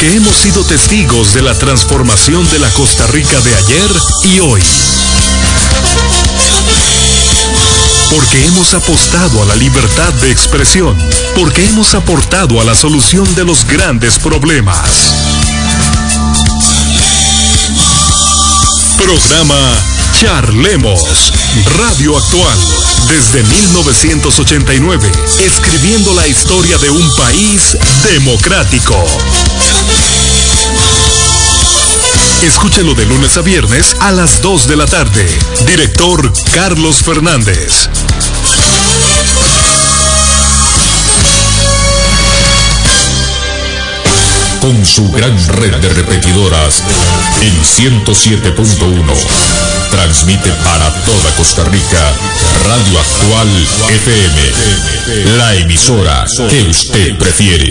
porque hemos sido testigos de la transformación de la Costa Rica de ayer y hoy. Porque hemos apostado a la libertad de expresión, porque hemos aportado a la solución de los grandes problemas. Programa Charlemos, Radio Actual, desde 1989, escribiendo la historia de un país democrático. Escúchelo de lunes a viernes a las 2 de la tarde. Director Carlos Fernández. con su gran red de repetidoras en 107.1. Transmite para toda Costa Rica Radio Actual FM, la emisora que usted prefiere.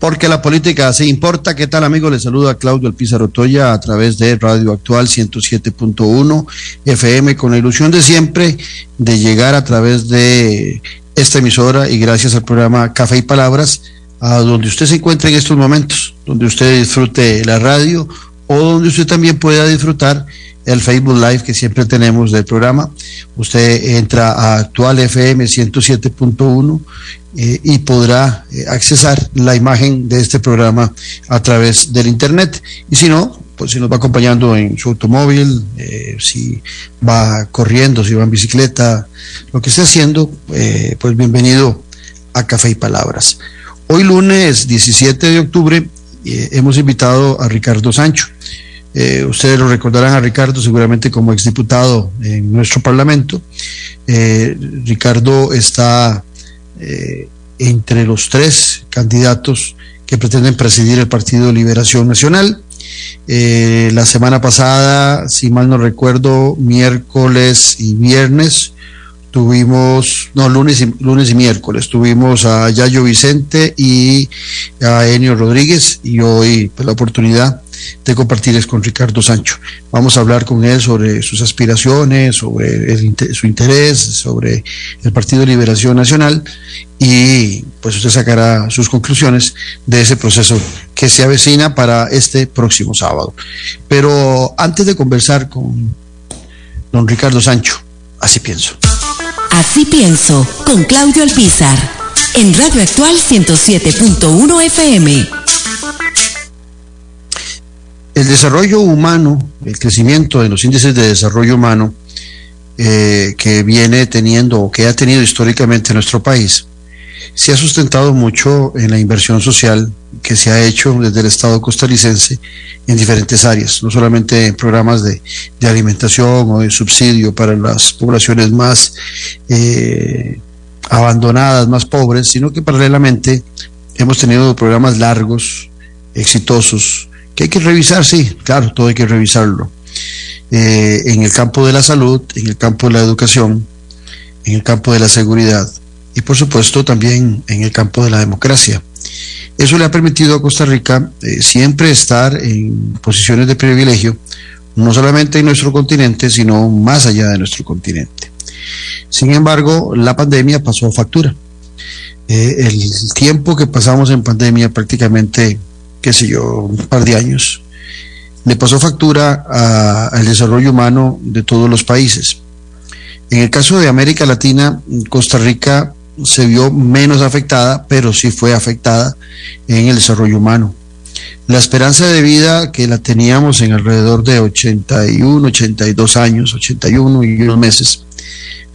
Porque la política sí importa. ¿Qué tal, amigos? Les saluda Claudio Alpizar Otoya a través de Radio Actual 107.1 FM, con la ilusión de siempre de llegar a través de esta emisora y gracias al programa Café y Palabras a donde usted se encuentre en estos momentos, donde usted disfrute la radio o donde usted también pueda disfrutar el Facebook Live que siempre tenemos del programa. Usted entra a actual FM 107.1 eh, y podrá eh, accesar la imagen de este programa a través del Internet. Y si no, pues si nos va acompañando en su automóvil, eh, si va corriendo, si va en bicicleta, lo que esté haciendo, pues bienvenido a Café y Palabras. Hoy lunes 17 de octubre eh, hemos invitado a Ricardo Sancho. Eh, ustedes lo recordarán a Ricardo seguramente como exdiputado en nuestro Parlamento. Eh, Ricardo está entre los tres candidatos que pretenden presidir el Partido Liberación Nacional. la semana pasada, si mal no recuerdo, miércoles y viernes, tuvimos, no, lunes y, lunes y miércoles, tuvimos a Yayo Vicente y a Enio Rodríguez y hoy pues, la oportunidad de compartirles con Ricardo Sancho. Vamos a hablar con él sobre sus aspiraciones, sobre su interés, sobre el Partido de Liberación Nacional y pues usted sacará sus conclusiones de ese proceso que se avecina para este próximo sábado. Pero antes de conversar con don Ricardo Sancho, así pienso. Así pienso, con Claudio Alpizar, en Radio Actual 107.1 FM. El desarrollo humano, el crecimiento de los índices de desarrollo humano eh, que viene teniendo o que ha tenido históricamente nuestro país, se ha sustentado mucho en la inversión social que se ha hecho desde el Estado costarricense en diferentes áreas, no solamente en programas de, alimentación o de subsidio para las poblaciones más eh, abandonadas, más pobres, sino que paralelamente hemos tenido programas largos, exitosos, que hay que revisar, sí, claro, todo hay que revisarlo. Eh, en el campo de la salud, en el campo de la educación, en el campo de la seguridad y por supuesto también en el campo de la democracia. Eso le ha permitido a Costa Rica eh, siempre estar en posiciones de privilegio, no solamente en nuestro continente, sino más allá de nuestro continente. Sin embargo, la pandemia pasó factura. Eh, el tiempo que pasamos en pandemia, prácticamente, qué sé yo, un par de años, le pasó factura al desarrollo humano de todos los países. En el caso de América Latina, Costa Rica se vio menos afectada, pero sí fue afectada en el desarrollo humano. La esperanza de vida que la teníamos en alrededor de 81, 82 años, 81 y unos meses,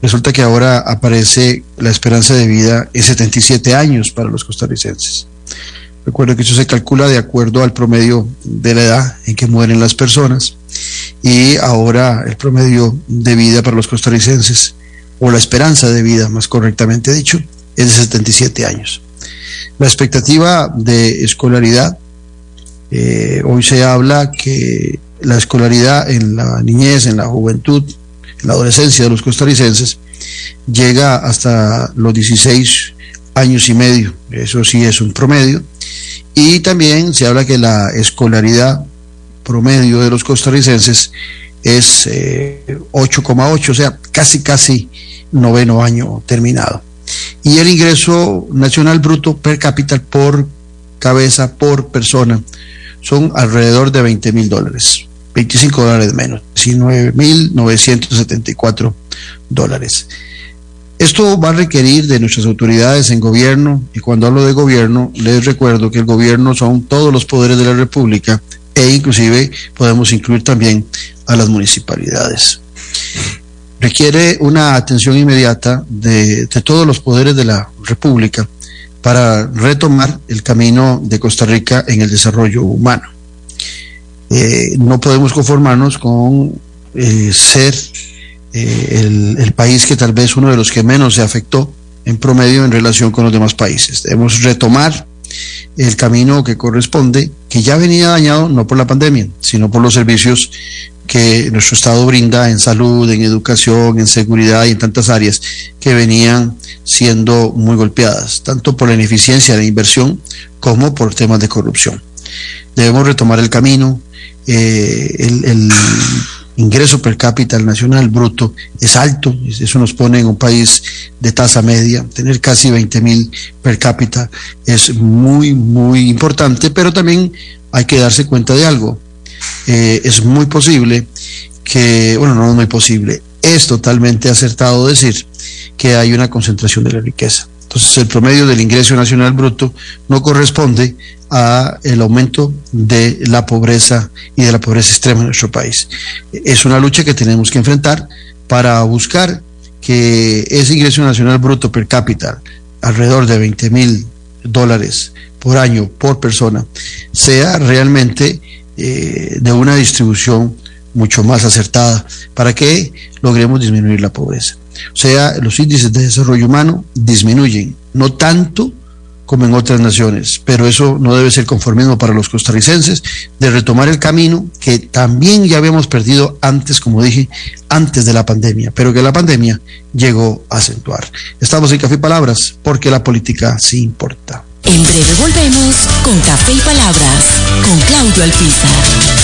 resulta que ahora aparece la esperanza de vida en 77 años para los costarricenses. Recuerdo que eso se calcula de acuerdo al promedio de la edad en que mueren las personas y ahora el promedio de vida para los costarricenses o la esperanza de vida, más correctamente dicho, es de 77 años. La expectativa de escolaridad Eh, hoy se habla que la escolaridad en la niñez, en la juventud, en la adolescencia de los costarricenses llega hasta los 16 años y medio. Eso sí es un promedio. Y también se habla que la escolaridad promedio de los costarricenses es 8,8, eh, o sea, casi, casi noveno año terminado. Y el ingreso nacional bruto per cápita por cabeza, por persona, son alrededor de 20 mil dólares, 25 dólares menos, 19 mil 974 dólares. Esto va a requerir de nuestras autoridades en gobierno, y cuando hablo de gobierno, les recuerdo que el gobierno son todos los poderes de la República e inclusive podemos incluir también a las municipalidades. Requiere una atención inmediata de, todos los poderes de la República para retomar el camino de Costa Rica en el desarrollo humano. Eh, no podemos conformarnos con eh, ser eh, el, el, país que tal vez uno de los que menos se afectó en promedio en relación con los demás países. Debemos retomar el camino que corresponde, que ya venía dañado no por la pandemia, sino por los servicios que nuestro Estado brinda en salud, en educación, en seguridad y en tantas áreas que venían siendo muy golpeadas, tanto por la ineficiencia de la inversión como por temas de corrupción. Debemos retomar el camino, eh, el ingreso per cápita nacional bruto es alto, eso nos pone en un país de tasa media, tener casi 20 mil per cápita es muy, muy importante, pero también hay que darse cuenta de algo, eh, es muy posible que, bueno, no es muy posible, es totalmente acertado decir que hay una concentración de la riqueza. Entonces el promedio del ingreso nacional bruto no corresponde a el aumento de la pobreza y de la pobreza extrema en nuestro país. Es una lucha que tenemos que enfrentar para buscar que ese ingreso nacional bruto per cápita, alrededor de 20 mil dólares por año por persona, sea realmente eh, de una distribución mucho más acertada para que logremos disminuir la pobreza. O sea, los índices de desarrollo humano disminuyen, no tanto como en otras naciones, pero eso no debe ser conformismo para los costarricenses de retomar el camino que también ya habíamos perdido antes, como dije, antes de la pandemia, pero que la pandemia llegó a acentuar. Estamos en Café Palabras porque la política sí importa. En breve volvemos con Café y Palabras con Claudio Alpizar.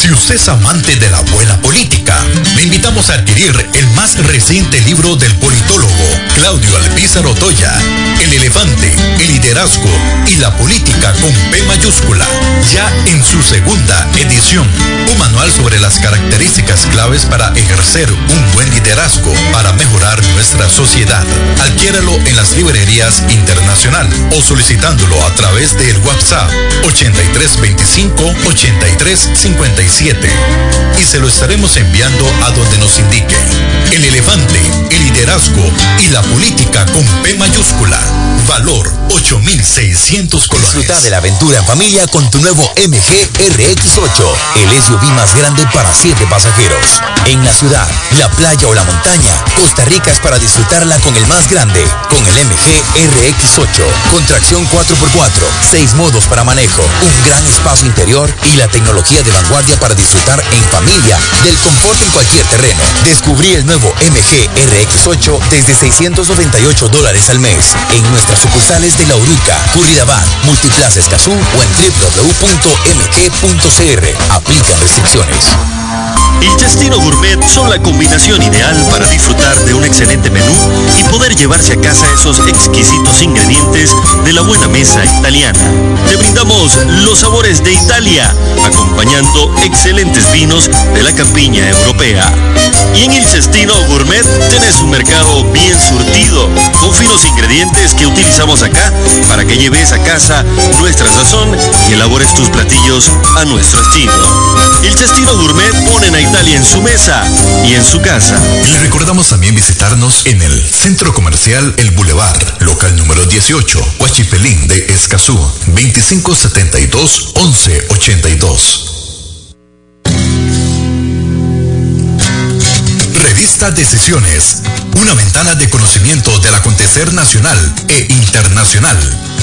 Si usted es amante de la buena política, le invitamos a adquirir el más reciente libro del politólogo Claudio Alpizar Otoya, El elefante, el liderazgo y la política con P mayúscula, ya en su segunda edición. Un manual sobre las características claves para ejercer un buen liderazgo para mejorar nuestra sociedad. Adquiéralo en las librerías internacional o solicitándolo a través del WhatsApp 8325 8355 y se lo estaremos enviando a donde nos indique. El elefante, el liderazgo y la política con P mayúscula. Valor 8600 colores. Disfruta de la aventura en familia con tu nuevo MG RX8, el SUV más grande para 7 pasajeros. En la ciudad, la playa o la montaña, Costa Rica es para disfrutarla con el más grande, con el MG RX8, con tracción 4x4, 6 modos para manejo, un gran espacio interior y la tecnología de vanguardia para disfrutar en familia del confort en cualquier terreno. Descubrí el nuevo MG RX8 desde 698 dólares al mes en nuestras sucursales de La Uruca, Curridabat, Multiplaza Escazú o en www.mg.cr. Aplican restricciones. El Chestino Gourmet son la combinación ideal para disfrutar de un excelente menú y poder llevarse a casa esos exquisitos ingredientes de la buena mesa italiana. Te brindamos los sabores de Italia, acompañando excelentes vinos de la campiña europea. Y en el Cestino Gourmet tenés un mercado bien surtido, con finos ingredientes que utilizamos acá para que lleves a casa nuestra sazón y elabores tus platillos a nuestro estilo. El Cestino Gourmet ponen a Italia en su mesa y en su casa. Le recordamos también visitarnos en el Centro Comercial El Boulevard, local número 18, Huachipelín de Escazú, 2572-1182. Revista Decisiones, una ventana de conocimiento del acontecer nacional e internacional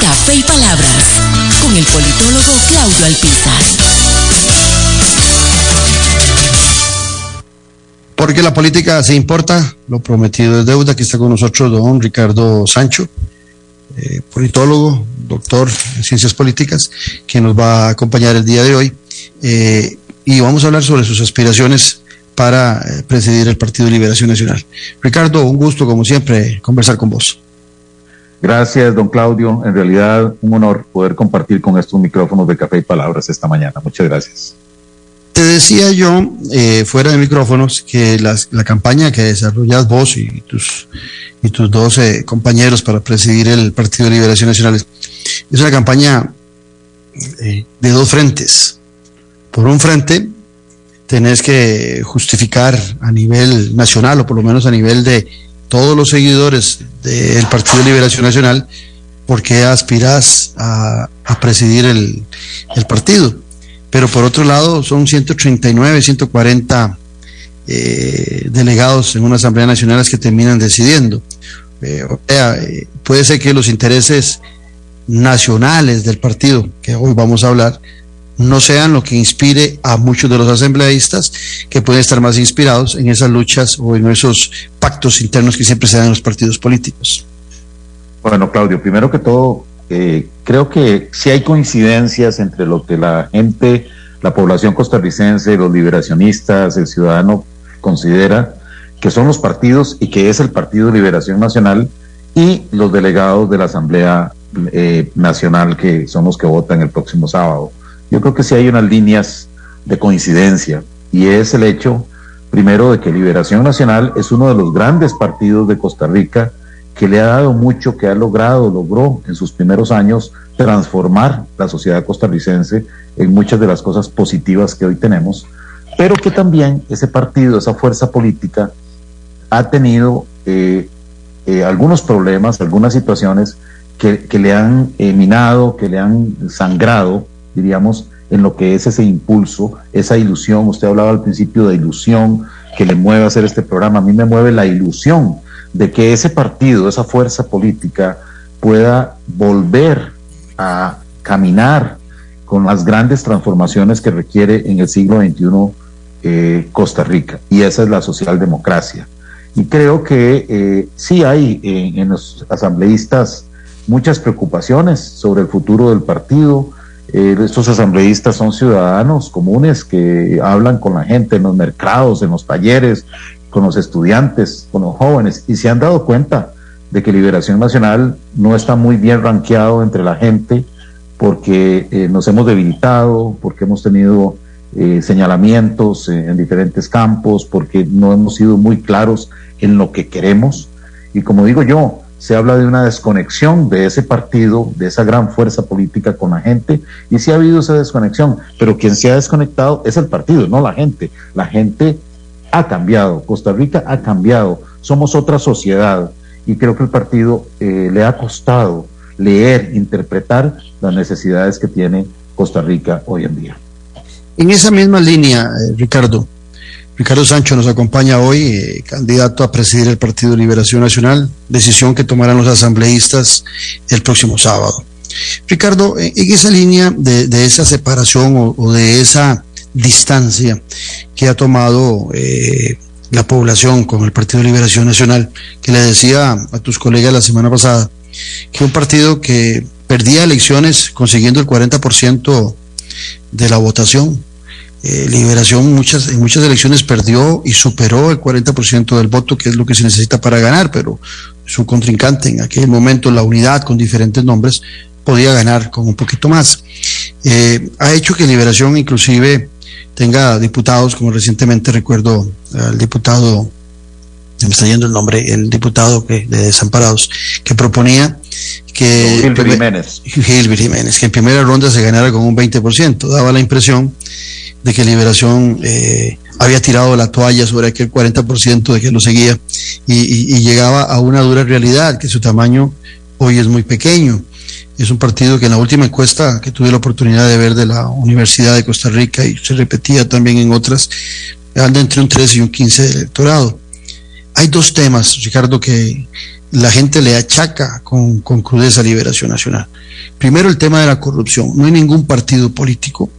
Café y Palabras con el politólogo Claudio Alpizar. Porque la política se importa, lo prometido es deuda. Aquí está con nosotros don Ricardo Sancho, eh, politólogo, doctor en ciencias políticas, que nos va a acompañar el día de hoy. Eh, y vamos a hablar sobre sus aspiraciones para eh, presidir el Partido de Liberación Nacional. Ricardo, un gusto, como siempre, conversar con vos. Gracias, don Claudio. En realidad, un honor poder compartir con estos micrófonos de Café y Palabras esta mañana. Muchas gracias. Te decía yo, eh, fuera de micrófonos, que la campaña que desarrollas vos y tus, y tus 12 compañeros para presidir el Partido de Liberación Nacional es una campaña eh, de dos frentes. Por un frente, tenés que justificar a nivel nacional o por lo menos a nivel de todos los seguidores del Partido de Liberación Nacional por qué aspiras a, presidir el, partido. Pero por otro lado, son 139, 140 eh, delegados en una Asamblea Nacional que terminan decidiendo. Eh, o sea, eh, puede ser que los intereses nacionales del partido, que hoy vamos a hablar, no sean lo que inspire a muchos de los asambleístas que pueden estar más inspirados en esas luchas o en esos pactos internos que siempre se dan en los partidos políticos. Bueno, Claudio, primero que todo, eh, creo que sí hay coincidencias entre lo que la gente, la población costarricense, los liberacionistas, el ciudadano considera que son los partidos y que es el Partido Liberación Nacional y los delegados de la Asamblea eh, Nacional que son los que votan el próximo sábado. Yo creo que sí hay unas líneas de coincidencia y es el hecho, primero, de que Liberación Nacional es uno de los grandes partidos de Costa Rica que le ha dado mucho, que ha logrado, logró en sus primeros años transformar la sociedad costarricense en muchas de las cosas positivas que hoy tenemos, pero que también ese partido, esa fuerza política, ha tenido eh, eh, algunos problemas, algunas situaciones que, le han eh, minado, que le han sangrado diríamos, en lo que es ese impulso, esa ilusión. Usted hablaba al principio de ilusión que le mueve a hacer este programa. A mí me mueve la ilusión de que ese partido, esa fuerza política, pueda volver a caminar con las grandes transformaciones que requiere en el siglo XXI eh, Costa Rica. Y esa es la socialdemocracia. Y creo que eh, sí hay en los asambleístas muchas preocupaciones sobre el futuro del partido, eh, estos asambleístas son ciudadanos comunes que hablan con la gente en los mercados, en los talleres, con los estudiantes, con los jóvenes, y se han dado cuenta de que Liberación Nacional no está muy bien rankeado entre la gente porque eh, nos hemos debilitado, porque hemos tenido eh, señalamientos en diferentes campos, porque no hemos sido muy claros en lo que queremos. Y como digo yo, se habla de una desconexión de ese partido, de esa gran fuerza política con la gente, y sí ha habido esa desconexión, pero quien se ha desconectado es el partido, no la gente. La gente ha cambiado, Costa Rica ha cambiado, somos otra sociedad, y creo que el partido eh, le ha costado leer, interpretar las necesidades que tiene Costa Rica hoy en día. En esa misma línea, eh, Ricardo, Ricardo Sancho nos acompaña hoy, eh, candidato a presidir el Partido Liberación Nacional, decisión que tomarán los asambleístas el próximo sábado. Ricardo, en esa línea de, esa separación o, de esa distancia que ha tomado eh, la población con el Partido Liberación Nacional, que le decía a tus colegas la semana pasada, que un partido que perdía elecciones consiguiendo el 40% de la votación, eh, Liberación muchas, en muchas elecciones perdió y superó el 40% del voto, que es lo que se necesita para ganar, pero su contrincante en aquel momento, la unidad con diferentes nombres, podía ganar con un poquito más. Eh, ha hecho que Liberación inclusive tenga diputados, como recientemente recuerdo al diputado me está yendo el nombre, el diputado que, de Desamparados, que proponía que... Gilbert Jiménez. Gilbert Jiménez, que en primera ronda se ganara con un 20%. Daba la impresión de que Liberación eh, había tirado la toalla sobre aquel 40% de que lo seguía y, llegaba a una dura realidad, que su tamaño hoy es muy pequeño. Es un partido que en la última encuesta que tuve la oportunidad de ver de la Universidad de Costa Rica y se repetía también en otras, anda entre un 13 y un 15 de electorado. Hay dos temas, Ricardo, que la gente le achaca con, con crudeza a Liberación Nacional. Primero, el tema de la corrupción. No hay ningún partido político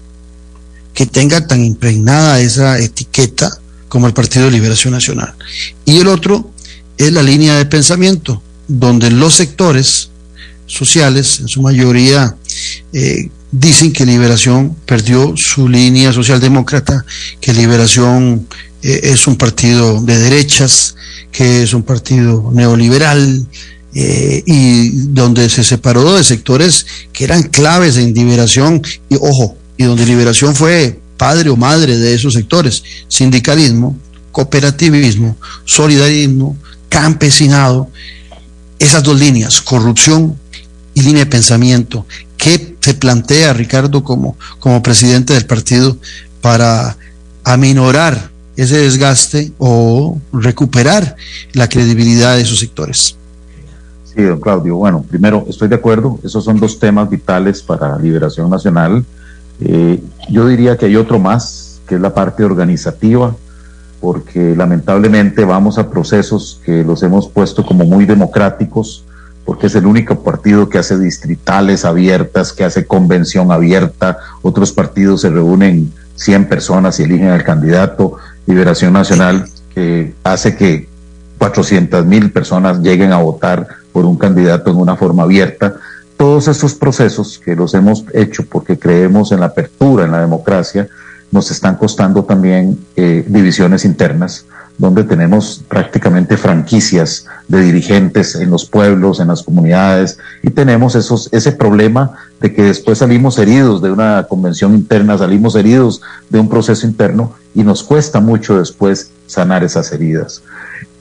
que tenga tan impregnada esa etiqueta como el Partido de Liberación Nacional. Y el otro es la línea de pensamiento, donde los sectores sociales, en su mayoría, eh, dicen que Liberación perdió su línea socialdemócrata, que Liberación eh, es un partido de derechas, que es un partido neoliberal, eh, y donde se separó de sectores que eran claves en liberación, y ojo, y donde liberación fue padre o madre de esos sectores, sindicalismo, cooperativismo, solidarismo, campesinado, esas dos líneas, corrupción y línea de pensamiento, ¿qué se plantea Ricardo como, como presidente del partido para aminorar ese desgaste o recuperar la credibilidad de esos sectores? Sí, don Claudio. Bueno, primero, estoy de acuerdo. Esos son dos temas vitales para Liberación Nacional. Eh, yo diría que hay otro más, que es la parte organizativa, porque lamentablemente vamos a procesos que los hemos puesto como muy democráticos, porque es el único partido que hace distritales abiertas, que hace convención abierta, otros partidos se reúnen 100 personas y eligen al candidato, Liberación Nacional, que hace que 400 mil personas lleguen a votar por un candidato en una forma abierta. Todos esos procesos que los hemos hecho porque creemos en la apertura, en la democracia, nos están costando también eh, divisiones internas, donde tenemos prácticamente franquicias de dirigentes en los pueblos, en las comunidades, y tenemos esos, ese problema de que después salimos heridos de una convención interna, salimos heridos de un proceso interno, y nos cuesta mucho después sanar esas heridas.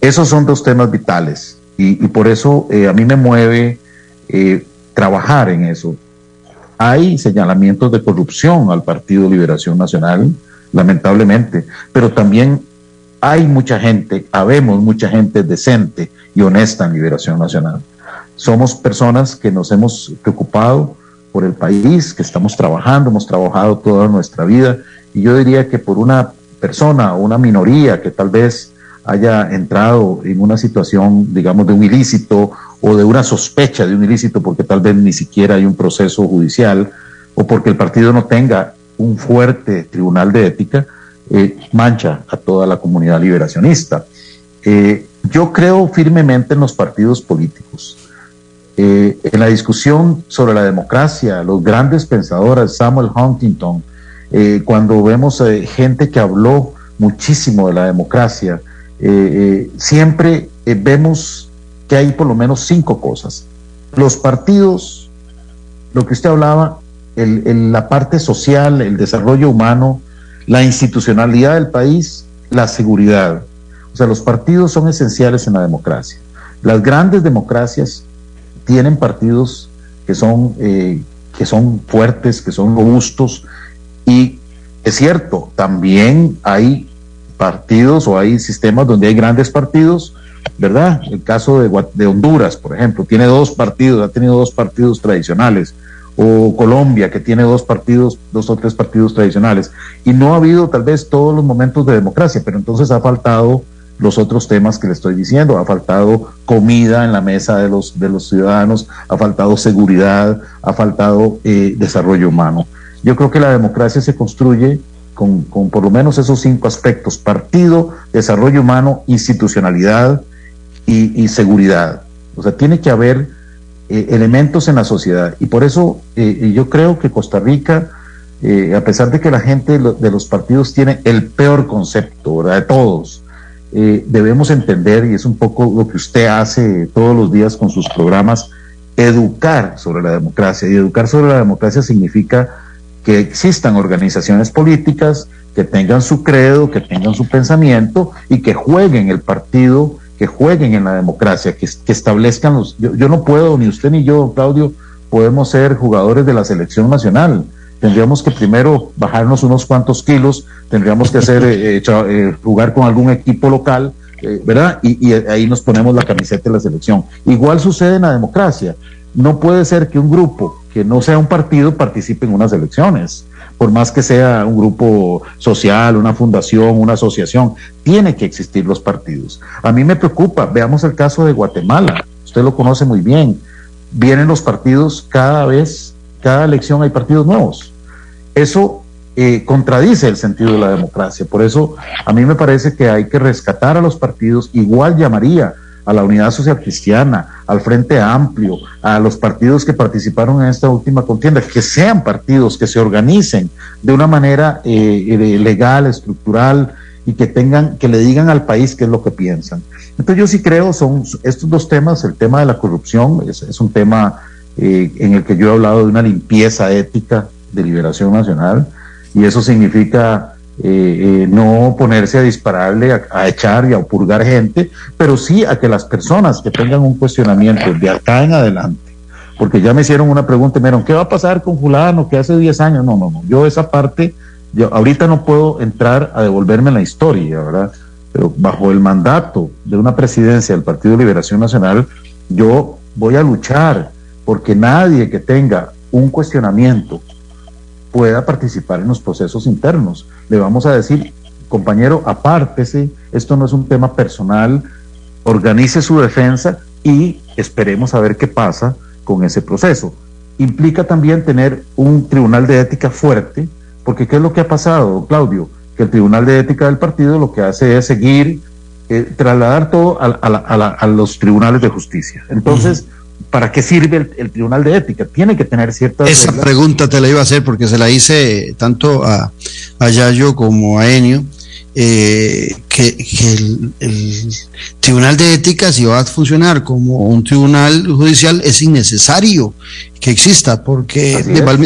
Esos son dos temas vitales, y, por eso eh, a mí me mueve eh, trabajar en eso, hay señalamientos de corrupción al Partido Liberación Nacional, lamentablemente, pero también hay mucha gente, habemos mucha gente decente y honesta en Liberación Nacional. Somos personas que nos hemos preocupado por el país, que estamos trabajando, hemos trabajado toda nuestra vida, y yo diría que por una persona o una minoría que tal vez haya entrado en una situación, digamos, de un ilícito o de una sospecha de un ilícito porque tal vez ni siquiera hay un proceso judicial o porque el partido no tenga un fuerte tribunal de ética, eh, mancha a toda la comunidad liberacionista. Eh, yo creo firmemente en los partidos políticos. Eh, en la discusión sobre la democracia, los grandes pensadores, Samuel Huntington, cuando vemos gente que habló muchísimo de la democracia, siempre vemos que hay por lo menos cinco cosas. Los partidos, lo que usted hablaba, la parte social, el desarrollo humano, la institucionalidad del país, la seguridad. O sea, los partidos son esenciales en la democracia. Las grandes democracias tienen partidos que son, eh, que son fuertes, que son robustos y es cierto, también hay partidos o hay sistemas donde hay grandes partidos ¿verdad? El caso de, Honduras, por ejemplo, tiene dos partidos, ha tenido dos partidos tradicionales, o Colombia, que tiene dos partidos, dos o tres partidos tradicionales, y no ha habido tal vez todos los momentos de democracia, pero entonces ha faltado los otros temas que le estoy diciendo, ha faltado comida en la mesa de los, de los ciudadanos, ha faltado seguridad, ha faltado eh, desarrollo humano. Yo creo que la democracia se construye con, con, por lo menos esos cinco aspectos, partido, desarrollo humano, institucionalidad y, seguridad. O sea, tiene que haber eh, elementos en la sociedad. Y por eso eh, yo creo que Costa Rica, eh, a pesar de que la gente de los partidos tiene el peor concepto, de todos, debemos entender, y es un poco lo que usted hace todos los días con sus programas, educar sobre la democracia. Y educar sobre la democracia significa que existan organizaciones políticas que tengan su credo, que tengan su pensamiento y que jueguen el partido que jueguen en la democracia, que, establezcan los... Yo, no puedo, ni usted ni yo, Claudio, podemos ser jugadores de la selección nacional. Tendríamos que primero bajarnos unos cuantos kilos, tendríamos que hacer eh, eh, eh, jugar con algún equipo local, ¿verdad? Y, y ahí nos ponemos la camiseta de la selección. Igual sucede en la democracia. No puede ser que un grupo que no sea un partido participe en unas elecciones por más que sea un grupo social, una fundación, una asociación, tiene que existir los partidos. A mí me preocupa, veamos el caso de Guatemala, usted lo conoce muy bien, vienen los partidos cada vez, cada elección hay partidos nuevos. Eso eh, contradice el sentido de la democracia, por eso a mí me parece que hay que rescatar a los partidos, igual llamaría a la Unidad Social Cristiana, al Frente Amplio, a los partidos que participaron en esta última contienda, que sean partidos que se organicen de una manera eh, legal, estructural y que tengan, que le digan al país qué es lo que piensan. Entonces yo sí creo son estos dos temas, el tema de la corrupción es, un tema eh, en el que yo he hablado de una limpieza ética de liberación nacional y eso significa eh, eh, no ponerse a dispararle, a, echar y a purgar gente, pero sí a que las personas que tengan un cuestionamiento de acá en adelante, porque ya me hicieron una pregunta, me dijeron, ¿qué va a pasar con fulano que hace 10 años? No, no, no, yo esa parte, yo ahorita no puedo entrar a devolverme la historia, ¿verdad? Pero bajo el mandato de una presidencia del Partido de Liberación Nacional, yo voy a luchar porque nadie que tenga un cuestionamiento pueda participar en los procesos internos. Le vamos a decir, compañero, apártese, esto no es un tema personal, organice su defensa y esperemos a ver qué pasa con ese proceso. Implica también tener un tribunal de ética fuerte, porque ¿qué es lo que ha pasado, Claudio? Que el tribunal de ética del partido lo que hace es seguir, eh, trasladar todo a, los tribunales de justicia. Entonces, ¿para qué sirve el, Tribunal de Ética? Tiene que tener ciertas... Esa pregunta te la iba a hacer porque se la hice tanto a, a Yayo como a Enio, eh, que, el, Tribunal de Ética, si va a funcionar como un tribunal judicial, es innecesario que exista porque va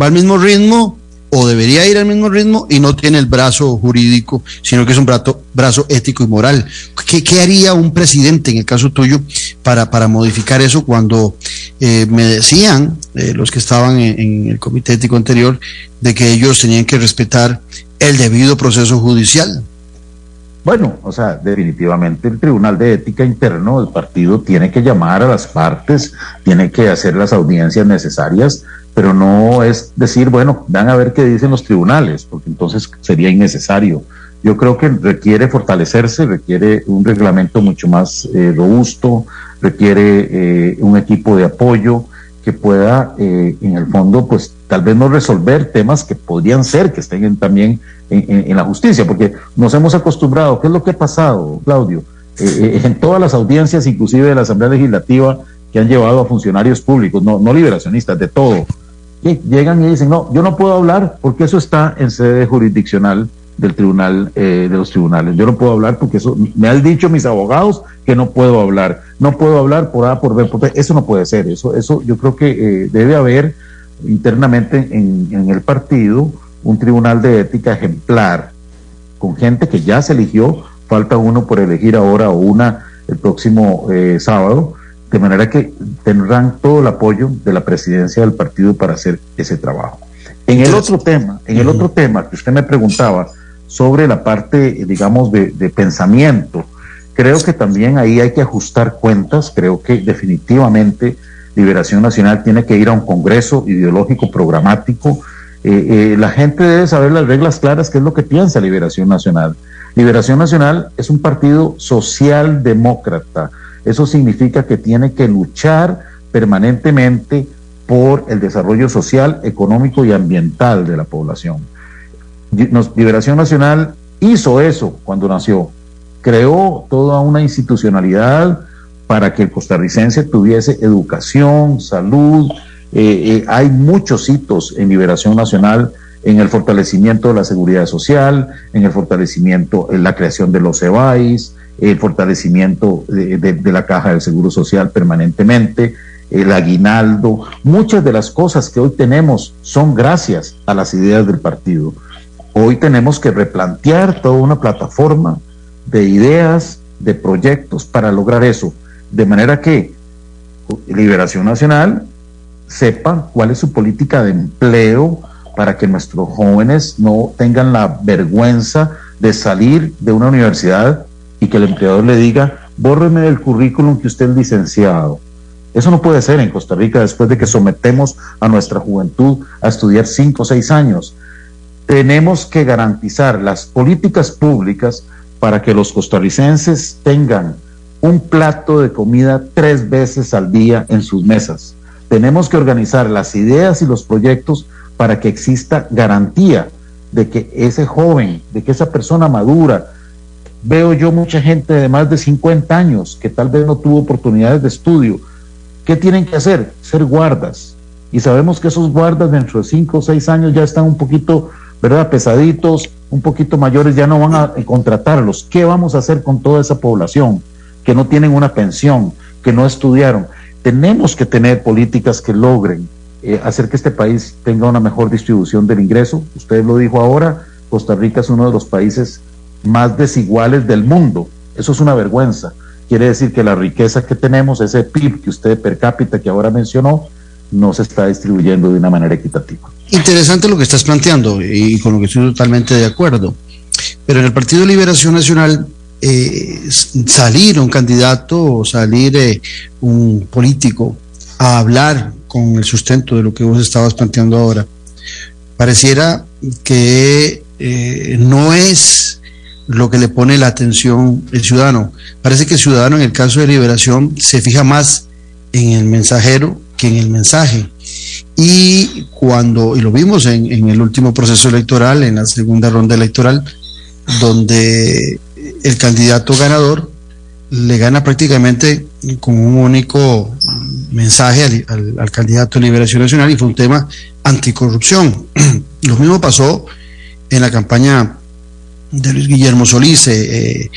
va al mismo ritmo o debería ir al mismo ritmo y no tiene el brazo jurídico, sino que es un brazo, ético y moral. ¿Qué, ¿Qué, haría un presidente en el caso tuyo para, para modificar eso cuando eh, me decían eh, los que estaban en, el comité ético anterior de que ellos tenían que respetar el debido proceso judicial? Bueno, o sea, definitivamente el Tribunal de Ética Interno del partido tiene que llamar a las partes, tiene que hacer las audiencias necesarias pero no es decir, bueno, van a ver qué dicen los tribunales, porque entonces sería innecesario. Yo creo que requiere fortalecerse, requiere un reglamento mucho más eh, robusto, requiere eh, un equipo de apoyo que pueda, eh, en el fondo, pues tal vez no resolver temas que podrían ser que estén también en, en, la justicia, porque nos hemos acostumbrado, ¿qué es lo que ha pasado, Claudio? en todas las audiencias, inclusive de la Asamblea Legislativa, que han llevado a funcionarios públicos, no, no liberacionistas, de todo, llegan y dicen, no, yo no puedo hablar porque eso está en sede jurisdiccional del tribunal, eh, de los tribunales. Yo no puedo hablar porque eso, me han dicho mis abogados que no puedo hablar. No puedo hablar por A, por B, por Eso no puede ser. Eso, eso yo creo que eh, debe haber internamente en, en el partido un tribunal de ética ejemplar con gente que ya se eligió. Falta uno por elegir ahora o una el próximo eh, sábado de manera que tendrán todo el apoyo de la presidencia del partido para hacer ese trabajo. En el otro tema, en el otro tema que usted me preguntaba sobre la parte, digamos, de, pensamiento, creo que también ahí hay que ajustar cuentas, creo que definitivamente Liberación Nacional tiene que ir a un congreso ideológico programático. Eh, eh, la gente debe saber las reglas claras, qué es lo que piensa Liberación Nacional. Liberación Nacional es un partido socialdemócrata, eso significa que tiene que luchar permanentemente por el desarrollo social, económico y ambiental de la población. Liberación Nacional hizo eso cuando nació, creó toda una institucionalidad para que el costarricense tuviese educación, salud. Eh, eh, hay muchos hitos en Liberación Nacional en el fortalecimiento de la seguridad social, en el fortalecimiento, en la creación de los EBAIS, el fortalecimiento de, la caja del Seguro Social permanentemente, el aguinaldo, muchas de las cosas que hoy tenemos son gracias a las ideas del partido. Hoy tenemos que replantear toda una plataforma de ideas, de proyectos para lograr eso. De manera que Liberación Nacional sepa cuál es su política de empleo para que nuestros jóvenes no tengan la vergüenza de salir de una universidad y que el empleador le diga, bórreme del currículum que usted es licenciado. Eso no puede ser en Costa Rica después de que sometemos a nuestra juventud a estudiar cinco o seis años. Tenemos que garantizar las políticas públicas para que los costarricenses tengan un plato de comida tres veces al día en sus mesas. Tenemos que organizar las ideas y los proyectos para que exista garantía de que ese joven, de que esa persona madura, veo yo mucha gente de más de 50 años que tal vez no tuvo oportunidades de estudio. ¿Qué tienen que hacer? Ser guardas. Y sabemos que esos guardas dentro de 5 o 6 años ya están un poquito, ¿verdad? Pesaditos, un poquito mayores, ya no van a contratarlos. ¿Qué vamos a hacer con toda esa población que no tienen una pensión, que no estudiaron? Tenemos que tener políticas que logren eh, hacer que este país tenga una mejor distribución del ingreso. Usted lo dijo ahora, Costa Rica es uno de los países más desiguales del mundo. Eso es una vergüenza. Quiere decir que la riqueza que tenemos, ese PIB que usted per cápita que ahora mencionó, no se está distribuyendo de una manera equitativa. Interesante lo que estás planteando y con lo que estoy totalmente de acuerdo. Pero en el Partido Liberación Nacional, eh, salir un candidato o salir eh, un político a hablar con el sustento de lo que vos estabas planteando ahora, pareciera que eh, no es lo que le pone la atención el ciudadano. Parece que el ciudadano en el caso de liberación se fija más en el mensajero que en el mensaje. Y cuando, y lo vimos en, el último proceso electoral, en la segunda ronda electoral, donde el candidato ganador le gana prácticamente con un único mensaje al, candidato de Liberación Nacional y fue un tema anticorrupción. Lo mismo pasó en la campaña de Luis Guillermo Solís eh,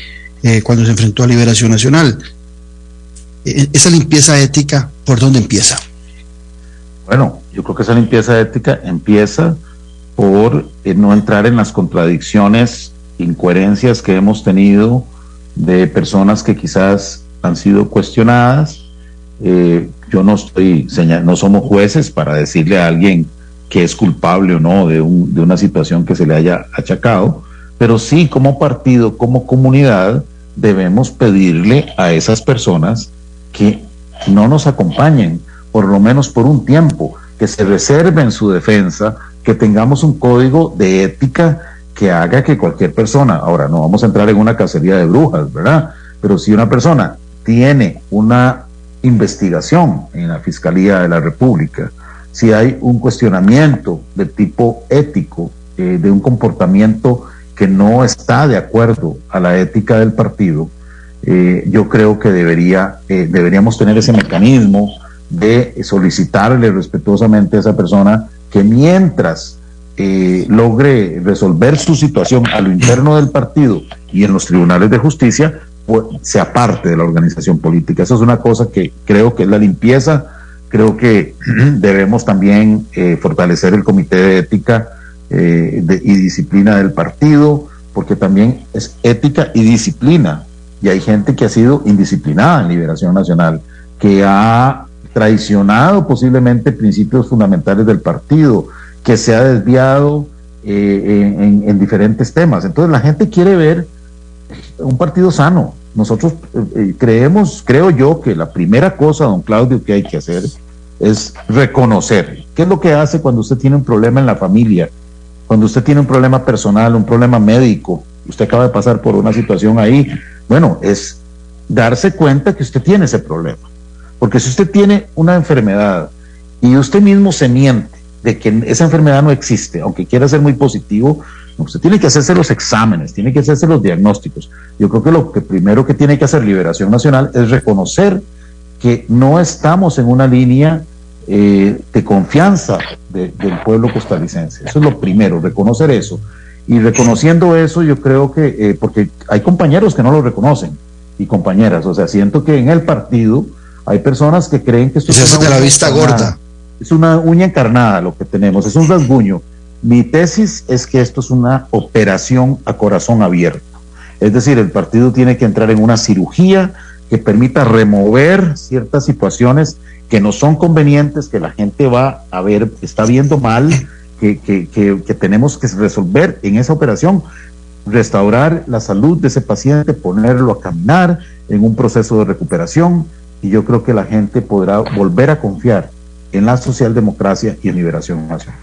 eh, cuando se enfrentó a Liberación Nacional. E, esa limpieza ética, ¿por dónde empieza? Bueno, yo creo que esa limpieza ética empieza por eh, no entrar en las contradicciones, incoherencias que hemos tenido de personas que quizás han sido cuestionadas. Eh, yo no estoy, no somos jueces para decirle a alguien que es culpable o no de, un, de una situación que se le haya achacado, pero sí como partido, como comunidad, debemos pedirle a esas personas que no nos acompañen, por lo menos por un tiempo, que se reserven su defensa, que tengamos un código de ética que haga que cualquier persona, ahora no vamos a entrar en una cacería de brujas, ¿verdad? Pero si una persona tiene una investigación en la Fiscalía de la República, si hay un cuestionamiento de tipo ético, eh, de un comportamiento que no está de acuerdo a la ética del partido, eh, yo creo que debería, eh, deberíamos tener ese mecanismo de solicitarle respetuosamente a esa persona que mientras eh, logre resolver su situación a lo interno del partido y en los tribunales de justicia, pues, sea parte de la organización política. Eso es una cosa que creo que es la limpieza. Creo que debemos también eh, fortalecer el comité de ética eh, y disciplina del partido, porque también es ética y disciplina. Y hay gente que ha sido indisciplinada en Liberación Nacional, que ha traicionado posiblemente principios fundamentales del partido, que se ha desviado eh, en, diferentes temas. Entonces la gente quiere ver un partido sano. Nosotros eh, eh, creemos, creo yo, que la primera cosa, don Claudio, que hay que hacer es reconocer. ¿Qué es lo que hace cuando usted tiene un problema en la familia? Cuando usted tiene un problema personal, un problema médico, usted acaba de pasar por una situación ahí, bueno, es darse cuenta que usted tiene ese problema. Porque si usted tiene una enfermedad y usted mismo se miente, de que esa enfermedad no existe, aunque quiera ser muy positivo, usted tiene que hacerse los exámenes, tiene que hacerse los diagnósticos. Yo creo que lo que primero que tiene que hacer Liberación Nacional es reconocer que no estamos en una línea eh, de confianza del pueblo costarricense. Eso es lo primero, reconocer eso. Y reconociendo eso, yo creo que, eh, porque hay compañeros que no lo reconocen y compañeras, o sea, siento que en el partido hay personas que creen que esto es de la vista gorda es una uña encarnada lo que tenemos, es un rasguño. Mi tesis es que esto es una operación a corazón abierto. Es decir, el partido tiene que entrar en una cirugía que permita remover ciertas situaciones que no son convenientes, que la gente va a ver, está viendo mal, que, que, que, tenemos que resolver en esa operación, restaurar la salud de ese paciente, ponerlo a caminar en un proceso de recuperación y yo creo que la gente podrá volver a confiar en la socialdemocracia y en liberación nacional.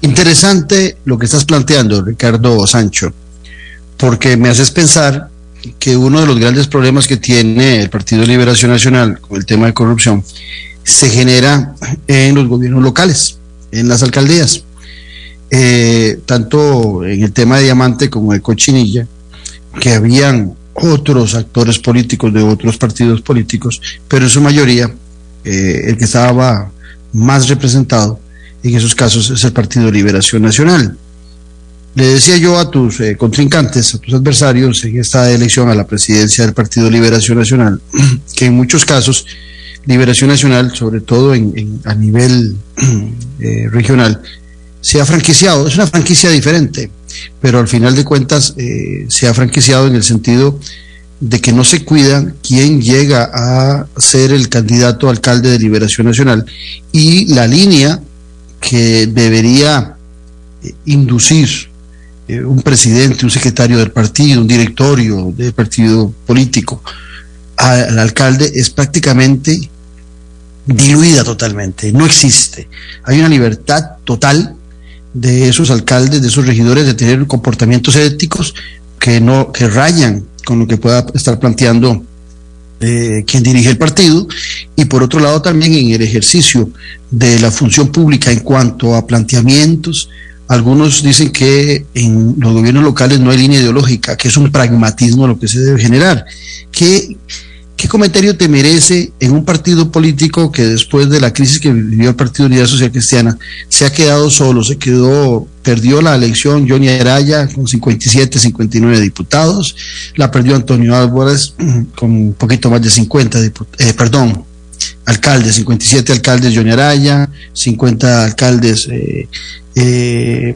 Interesante lo que estás planteando, Ricardo Sancho, porque me haces pensar que uno de los grandes problemas que tiene el Partido de Liberación Nacional con el tema de corrupción se genera en los gobiernos locales, en las alcaldías, eh, tanto en el tema de Diamante como de Cochinilla, que habían otros actores políticos de otros partidos políticos, pero en su mayoría eh, el que estaba más representado en esos casos es el Partido de Liberación Nacional. Le decía yo a tus eh, contrincantes, a tus adversarios en esta elección a la presidencia del Partido Liberación Nacional, que en muchos casos Liberación Nacional, sobre todo en, a nivel eh, regional, se ha franquiciado. Es una franquicia diferente, pero al final de cuentas eh, se ha franquiciado en el sentido de que no se cuida quién llega a ser el candidato alcalde de Liberación Nacional y la línea que debería inducir eh, un presidente, un secretario del partido, un directorio del partido político al alcalde es prácticamente diluida totalmente, no existe. Hay una libertad total de esos alcaldes, de esos regidores de tener comportamientos éticos que no que rayan con lo que pueda estar planteando eh, quien dirige el partido y por otro lado también en el ejercicio de la función pública en cuanto a planteamientos, algunos dicen que en los gobiernos locales no hay línea ideológica, que es un pragmatismo lo que se debe generar. ¿Qué, comentario te merece en un partido político que después de la crisis que vivió el Partido Unidad Social Cristiana se ha quedado solo, se quedó, perdió la elección Johnny Araya con 57, 59 diputados, la perdió Antonio Álvarez con un poquito más de 50, eh, perdón, alcaldes, 57 alcaldes Johnny Araya, 50 alcaldes eh, eh,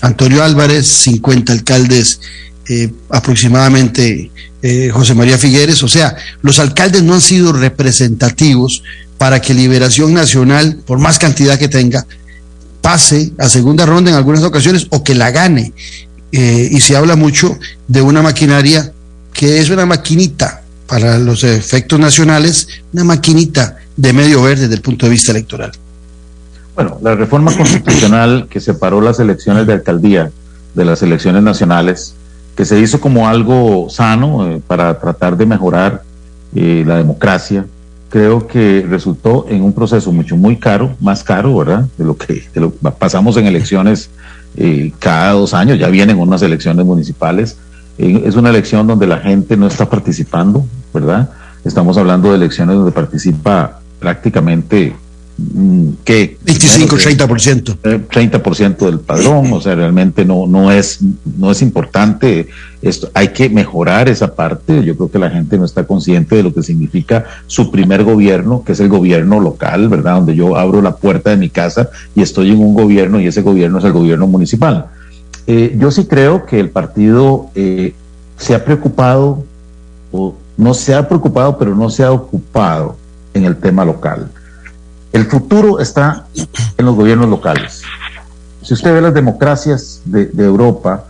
Antonio Álvarez, 50 alcaldes eh, aproximadamente José María Figueres, o sea, los alcaldes no han sido representativos para que Liberación Nacional, por más cantidad que tenga, pase a segunda ronda en algunas ocasiones o que la gane. y se habla mucho de una maquinaria que es una maquinita para los efectos nacionales, una maquinita de medio verde desde el punto de vista electoral. Bueno, la reforma constitucional que separó las elecciones de alcaldía de las elecciones nacionales, que se hizo como algo sano eh, para tratar de mejorar eh, la democracia, creo que resultó en un proceso mucho muy caro, más caro, ¿verdad? De lo que pasamos en elecciones eh, cada dos años, ya vienen unas elecciones municipales. es una elección donde la gente no está participando, ¿verdad? Estamos hablando de elecciones donde participa prácticamente que 25, 30%. 30% del padrón, o sea, realmente no, no, es, no es importante esto. Hay que mejorar esa parte. Yo creo que la gente no está consciente de lo que significa su primer gobierno, que es el gobierno local, ¿verdad? Donde yo abro la puerta de mi casa y estoy en un gobierno y ese gobierno es el gobierno municipal. Eh, yo sí creo que el partido eh, se ha preocupado, o no se ha preocupado, pero no se ha ocupado en el tema local. El futuro está en los gobiernos locales. Si usted ve las democracias de, Europa,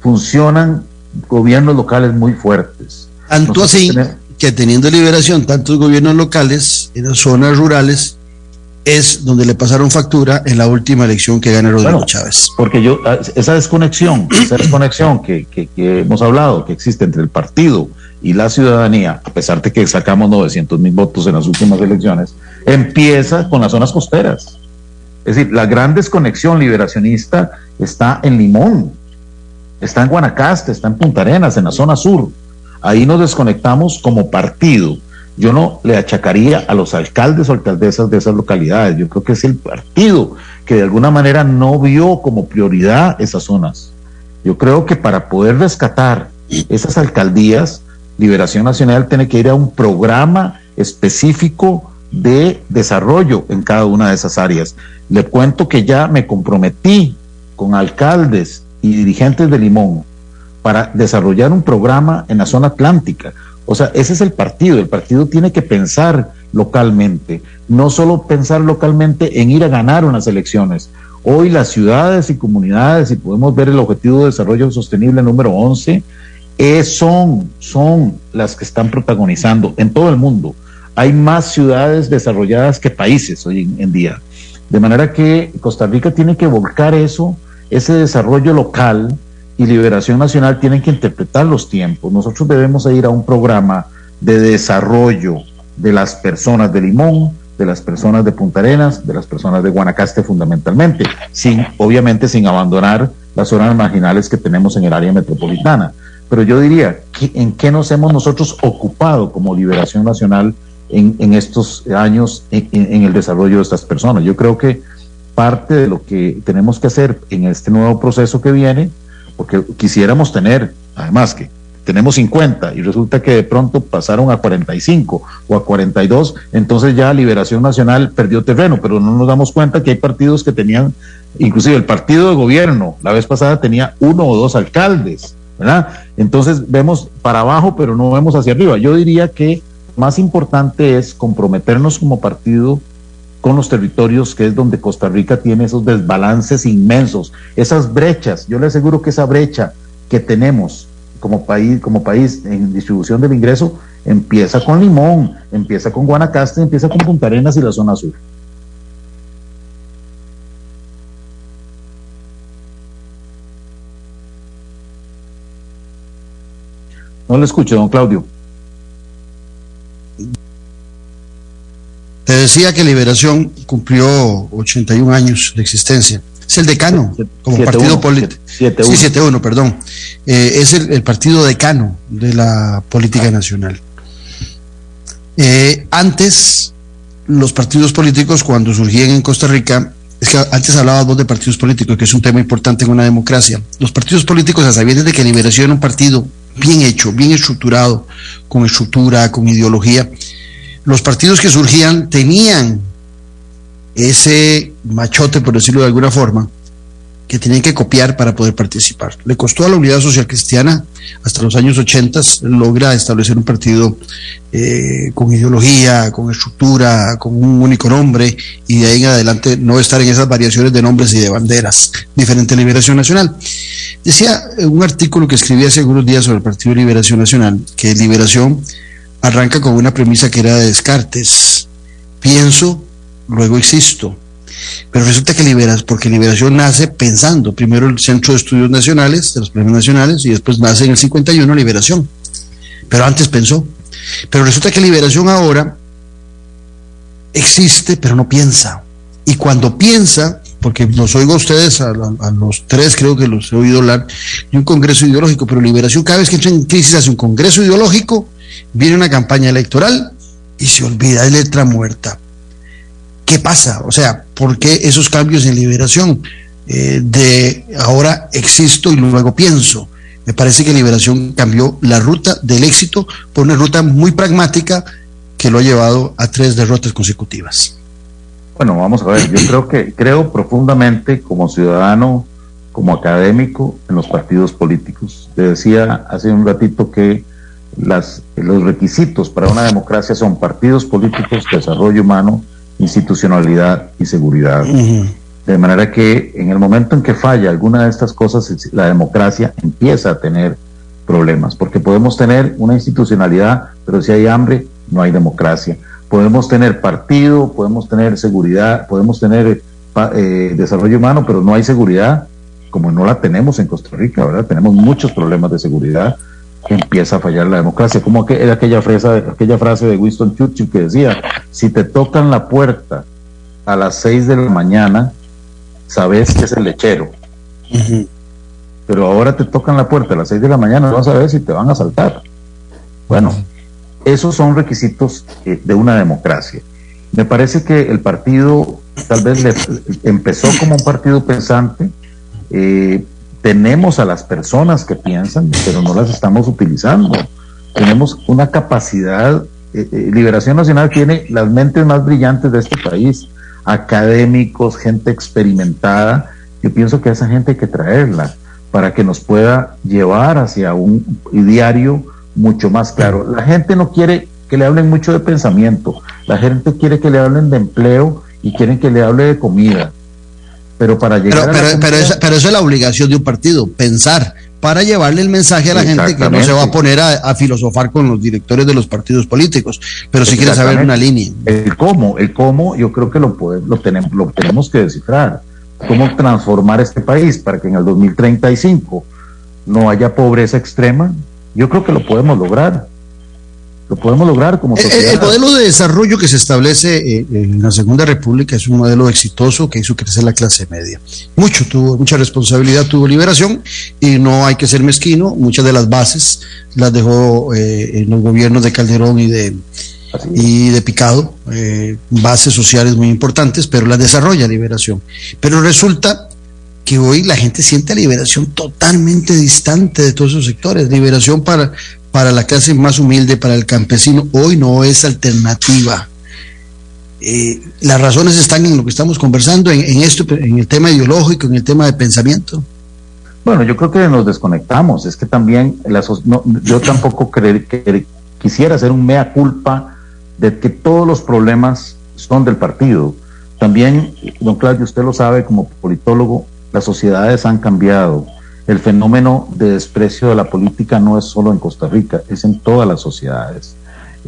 funcionan gobiernos locales muy fuertes. Tanto así que teniendo liberación tantos gobiernos locales en las zonas rurales, es donde le pasaron factura en la última elección que gana Rodrigo Chávez. Porque yo, ah, esa desconexión, esa desconexión que, que, hemos hablado, que existe entre el partido y la ciudadanía, a pesar de que sacamos 900 mil votos en las últimas elecciones, empieza con las zonas costeras. Es decir, la gran desconexión liberacionista está en Limón, está en Guanacaste, está en Punta Arenas, en la zona sur. Ahí nos desconectamos como partido yo no le achacaría a los alcaldes o alcaldesas de esas localidades. Yo creo que es el partido que de alguna manera no vio como prioridad esas zonas. Yo creo que para poder rescatar esas alcaldías, Liberación Nacional tiene que ir a un programa específico de desarrollo en cada una de esas áreas. Le cuento que ya me comprometí con alcaldes y dirigentes de Limón para desarrollar un programa en la zona atlántica. O sea, ese es el partido. El partido tiene que pensar localmente, no solo pensar localmente en ir a ganar unas elecciones. Hoy las ciudades y comunidades, y podemos ver el objetivo de desarrollo sostenible número 11, eh, son, son las que están protagonizando en todo el mundo. Hay más ciudades desarrolladas que países hoy en día. De manera que Costa Rica tiene que volcar eso, ese desarrollo local, y Liberación Nacional tienen que interpretar los tiempos. Nosotros debemos ir a un programa de desarrollo de las personas de Limón, de las personas de Punta Arenas, de las personas de Guanacaste fundamentalmente, sin, obviamente sin abandonar las zonas marginales que tenemos en el área metropolitana. Pero yo diría, ¿en qué nos hemos nosotros ocupado como Liberación Nacional en, estos años en, en el desarrollo de estas personas? Yo creo que parte de lo que tenemos que hacer en este nuevo proceso que viene porque quisiéramos tener, además que tenemos 50 y resulta que de pronto pasaron a 45 o a 42, entonces ya Liberación Nacional perdió terreno, pero no nos damos cuenta que hay partidos que tenían, inclusive el partido de gobierno, la vez pasada tenía uno o dos alcaldes, Entonces vemos para abajo, pero no vemos hacia arriba. Yo diría que más importante es comprometernos como partido con los territorios, que es donde Costa Rica tiene esos desbalances inmensos, esas brechas. Yo le aseguro que esa brecha que tenemos como país, como país en distribución del ingreso empieza con Limón, empieza con Guanacaste, empieza con Punta Arenas y la zona sur. No le escucho, don Claudio. Te decía que Liberación cumplió 81 años de existencia. Es el decano como partido político. Sí, 7-1, perdón. Eh, es el, partido decano de la política nacional. Eh, antes, los partidos políticos, cuando surgían en Costa Rica, es que antes hablabas vos de partidos políticos, que es un tema importante en una democracia. Los partidos políticos, a sabiendas de que Liberación era un partido bien hecho, bien estructurado, con estructura, con ideología, los partidos que surgían tenían ese machote, por decirlo de alguna forma, que tenían que copiar para poder participar. Le costó a la Unidad Social Cristiana hasta los años 80 logra establecer un partido eh, con ideología, con estructura, con un único nombre y de ahí en adelante no estar en esas variaciones de nombres y de banderas. Diferente Liberación Nacional. Decía un artículo que escribí hace algunos días sobre el Partido Liberación Nacional que Liberación arranca con una premisa que era de Descartes. Pienso, luego existo. Pero resulta que liberas, porque liberación nace pensando, primero el Centro de Estudios Nacionales, de los Premios Nacionales, y después nace en el 51 liberación. Pero antes pensó. Pero resulta que liberación ahora existe, pero no piensa. Y cuando piensa, porque los oigo a ustedes, a, a, los tres creo que los he oído hablar de un congreso ideológico, pero liberación cada vez que entra en crisis hace un congreso ideológico viene una campaña electoral y se olvida, de letra muerta. ¿Qué pasa? O sea, ¿por qué esos cambios en liberación? Eh, de ahora existo y luego pienso. Me parece que Liberación cambió la ruta del éxito por una ruta muy pragmática que lo ha llevado a tres derrotas consecutivas. Bueno, vamos a ver, yo creo que creo profundamente como ciudadano, como académico en los partidos políticos. Te decía hace un ratito que las, los requisitos para una democracia son partidos políticos, desarrollo humano, institucionalidad y seguridad. De manera que en el momento en que falla alguna de estas cosas, la democracia empieza a tener problemas, porque podemos tener una institucionalidad, pero si hay hambre, no hay democracia. Podemos tener partido, podemos tener seguridad, podemos tener eh, desarrollo humano, pero no hay seguridad, como no la tenemos en Costa Rica, ¿verdad? Tenemos muchos problemas de seguridad empieza a fallar la democracia. Como que era aquella frase, aquella frase de Winston Churchill que decía, si te tocan la puerta a las seis de la mañana, sabes que es el lechero. Pero ahora te tocan la puerta a las seis de la mañana, no vas a ver si te van a saltar. Bueno, esos son requisitos eh, de una democracia. Me parece que el partido tal vez le, empezó como un partido pensante, eh, tenemos a las personas que piensan, pero no las estamos utilizando. Tenemos una capacidad, eh, eh, Liberación Nacional tiene las mentes más brillantes de este país, académicos, gente experimentada. Yo pienso que a esa gente hay que traerla, para que nos pueda llevar hacia un diario mucho más claro. La gente no quiere que le hablen mucho de pensamiento, la gente quiere que le hablen de empleo y quieren que le hable de comida. Pero para llegar pero, a pero, eso, pero eso es la obligación de un partido, pensar para llevarle el mensaje a la gente que no se va a poner a, filosofar con los directores de los partidos políticos, pero si quiere saber una línea. El cómo, el cómo, yo creo que lo, lo, tenemos, lo tenemos que descifrar. Cómo transformar este país para que en el 2035 no haya pobreza extrema, yo creo que lo podemos lograr lo podemos lograr como sociedad. El, modelo de desarrollo que se establece eh, en la Segunda República es un modelo exitoso que hizo crecer la clase media. Mucho tuvo, mucha responsabilidad tuvo Liberación y no hay que ser mezquino. Muchas de las bases las dejó eh, en los gobiernos de Calderón y de y de Picado, eh, bases sociales muy importantes, pero las desarrolla Liberación. Pero resulta que hoy la gente siente a Liberación totalmente distante de todos esos sectores. Liberación para para la clase más humilde, para el campesino, hoy no es alternativa. Eh, las razones están en lo que estamos conversando, en, esto, en el tema ideológico, en el tema de pensamiento. Bueno, yo creo que nos desconectamos. Es que también yo tampoco que, quisiera hacer un mea culpa de que todos los problemas son del partido. También, don Claudio, usted lo sabe como politólogo, las sociedades han cambiado el fenómeno de desprecio de la política no es solo en Costa Rica, es en todas las sociedades,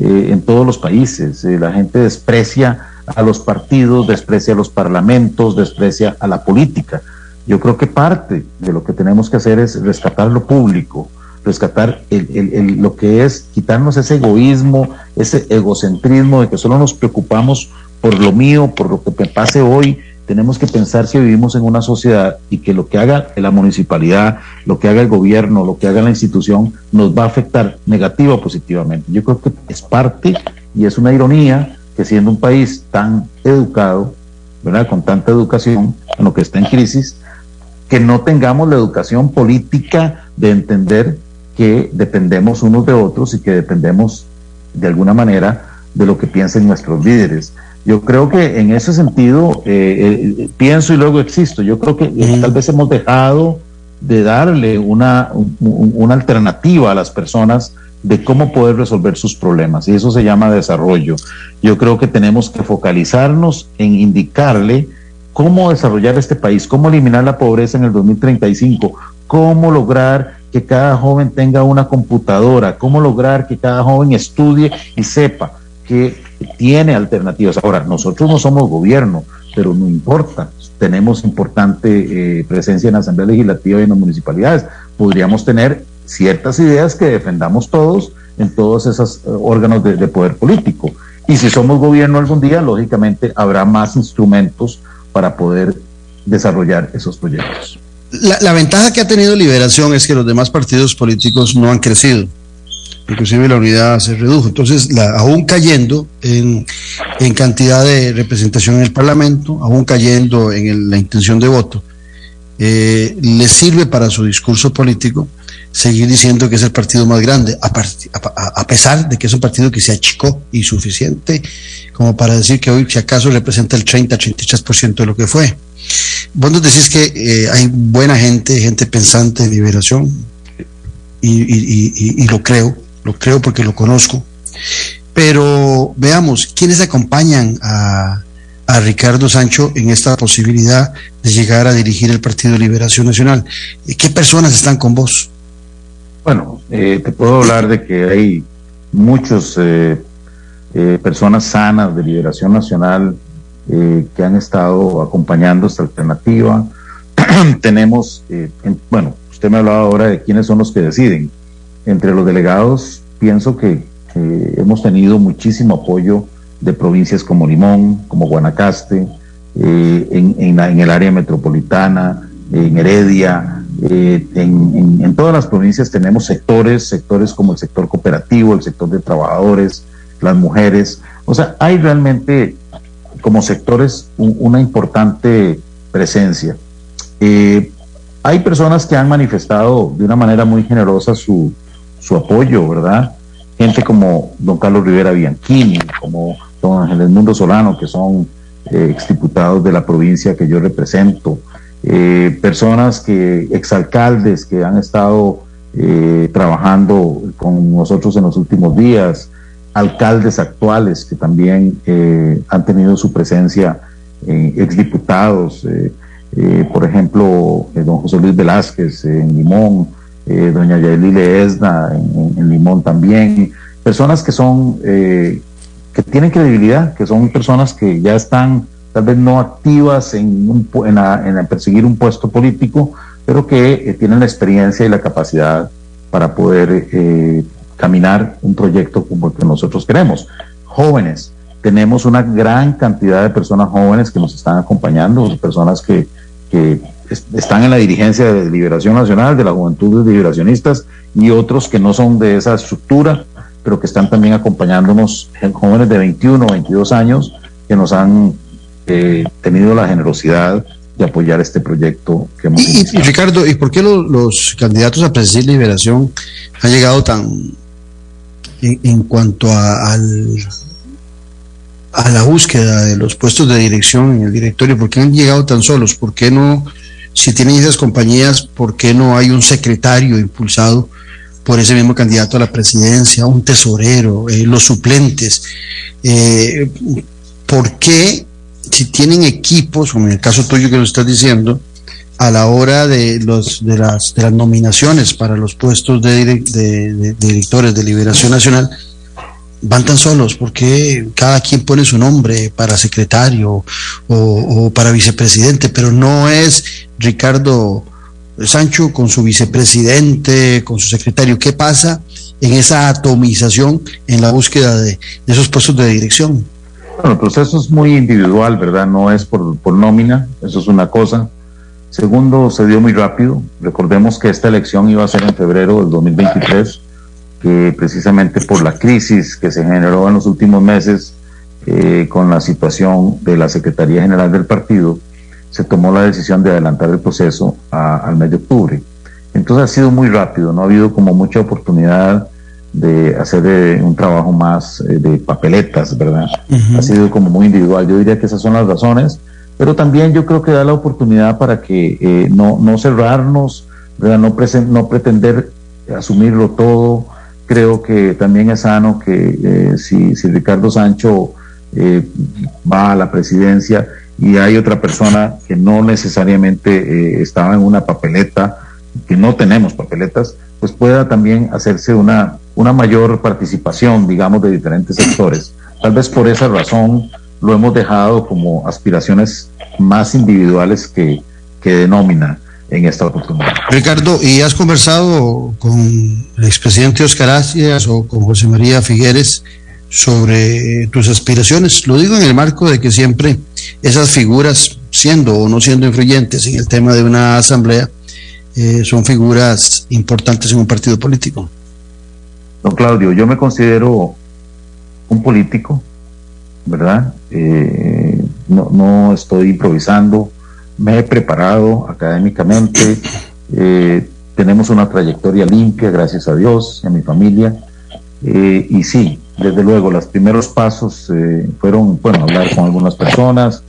eh, en todos los países. Eh, la gente desprecia a los partidos, desprecia a los parlamentos, desprecia a la política. Yo creo que parte de lo que tenemos que hacer es rescatar lo público, rescatar lo que es quitarnos ese egoísmo, ese egocentrismo de que solo nos preocupamos por lo mío, por lo que pase hoy, tenemos que pensar que vivimos en una sociedad y que lo que haga la municipalidad, lo que haga el gobierno, lo que haga la institución, nos va a afectar negativa o positivamente. Yo creo que es parte y es una ironía que siendo un país tan educado, con tanta educación, en lo que está en crisis, que no tengamos la educación política de entender que dependemos unos de otros y que dependemos de alguna manera de lo que piensen nuestros líderes. Yo creo que en ese sentido eh, eh, pienso y luego existo. Yo creo que eh, tal vez hemos dejado de darle una, una alternativa a las personas de cómo poder resolver sus problemas y eso se llama desarrollo. Yo creo que tenemos que focalizarnos en indicarle cómo desarrollar este país, cómo eliminar la pobreza en el 2035, cómo lograr que cada joven tenga una computadora, cómo lograr que cada joven estudie y sepa que tiene alternativas. Ahora, nosotros no somos gobierno, pero no importa. Tenemos importante eh, presencia en la Asamblea Legislativa y en las municipalidades. Podríamos tener ciertas ideas que defendamos todos en todos esos eh, órganos de, poder político. Y si somos gobierno algún día, lógicamente habrá más instrumentos para poder desarrollar esos proyectos. La, la, ventaja que ha tenido Liberación es que los demás partidos políticos no han crecido inclusive la unidad se redujo. Entonces, la, aún cayendo en, cantidad de representación en el Parlamento, aún cayendo en la intención de voto, eh, le sirve para su discurso político seguir diciendo que es el partido más grande, a, pesar de que es un partido que se achicó y como para decir que hoy si acaso representa el 30-33% de lo que fue. Vos nos decís que eh, hay buena gente, gente pensante liberación, y, lo creo, lo creo porque lo conozco. Pero veamos, ¿quiénes acompañan a, Ricardo Sancho en esta posibilidad de llegar a dirigir el Partido de Liberación Nacional? ¿Qué personas están con vos? Bueno, eh, te puedo hablar de que hay muchas eh, eh, personas sanas de Liberación Nacional que han estado acompañando esta alternativa. Tenemos, bueno, usted me hablaba ahora de quiénes son los que deciden entre los delegados pienso que hemos tenido muchísimo apoyo de provincias como Limón, como Guanacaste, eh, en, el área metropolitana, en Heredia, eh, en, todas las provincias tenemos sectores, sectores como el sector cooperativo, el sector de trabajadores, las mujeres. O sea, hay realmente como sectores una importante presencia. Eh, hay personas que han manifestado de una manera muy generosa su, su apoyo, ¿verdad? Gente como don Carlos Rivera Bianchini, como don Ángel Mundo Solano, que son eh, exdiputados de la provincia que yo represento, eh, personas que, exalcaldes que han estado eh, trabajando con nosotros en los últimos días, alcaldes actuales que también eh, han tenido su presencia, exdiputados, por ejemplo, don José Luis Velázquez en Limón, doña Yaeli Leesna en, Limón también, personas que son, que tienen credibilidad, que son personas que ya están tal vez no activas en, perseguir un puesto político, pero que eh, tienen la experiencia y la capacidad para poder eh, caminar un proyecto como el que nosotros queremos. Jóvenes, tenemos una gran cantidad de personas jóvenes que nos están acompañando, personas que, que están en la dirigencia de Liberación Nacional, de la Juventud de Liberacionistas y otros que no son de esa estructura, pero que están también acompañándonos, jóvenes de 21, 22 años, que nos han eh, tenido la generosidad de apoyar este proyecto que hemos y, y, Ricardo, ¿y por qué los, candidatos a presidir Liberación han llegado tan en, cuanto a, al, a la búsqueda de los puestos de dirección en el directorio? ¿Por qué han llegado tan solos? ¿Por qué no, si tienen esas compañías, por qué no hay un secretario impulsado por ese mismo candidato a la presidencia, un tesorero, eh, los suplentes? Eh, ¿Por qué si tienen equipos, como en el caso tuyo que lo estás diciendo, a la hora de, los, de, las, de las nominaciones para los puestos de, de, directores de Liberación Nacional, van tan solos porque cada quien pone su nombre para secretario o, para vicepresidente, pero no es Ricardo Sancho con su vicepresidente, con su secretario. ¿Qué pasa en esa atomización en la búsqueda de esos puestos de dirección? Bueno, el proceso es muy individual, ¿verdad? No es por, por nómina, eso es una cosa. Segundo, se dio muy rápido. Recordemos que esta elección iba a ser en febrero del 2023, que precisamente por la crisis que se generó en los últimos meses eh, con la situación de la Secretaría General del partido, se tomó la decisión de adelantar el proceso al mes de octubre. Entonces ha sido muy rápido, no ha habido como mucha oportunidad de hacer eh, un trabajo más eh, de papeletas, ¿verdad? Ha sido como muy individual. Yo diría que esas son las razones, pero también yo creo que da la oportunidad para que eh, no, no cerrarnos, ¿verdad? No, no pretender asumirlo todo. Creo que también es sano que si, si Ricardo Sancho va a la presidencia y hay otra persona que no necesariamente estaba en una papeleta, que no tenemos papeletas, pues pueda también hacerse una, una mayor participación, digamos, de diferentes sectores. Tal vez por esa razón lo hemos dejado como aspiraciones más individuales que, que denomina en esta oportunidad. Ricardo, ¿y has conversado con el expresidente Oscar Asias o con José María Figueres sobre tus aspiraciones? Lo digo en el marco de que siempre esas figuras, siendo o no siendo influyentes en el tema de una asamblea, eh, son figuras importantes en un partido político. Don Claudio, yo me considero un político, ¿verdad? Eh, no, no, estoy improvisando, me he preparado académicamente, eh, tenemos una trayectoria limpia, gracias a Dios a mi familia, y sí, desde luego, los primeros pasos fueron, bueno, hablar con algunas personas,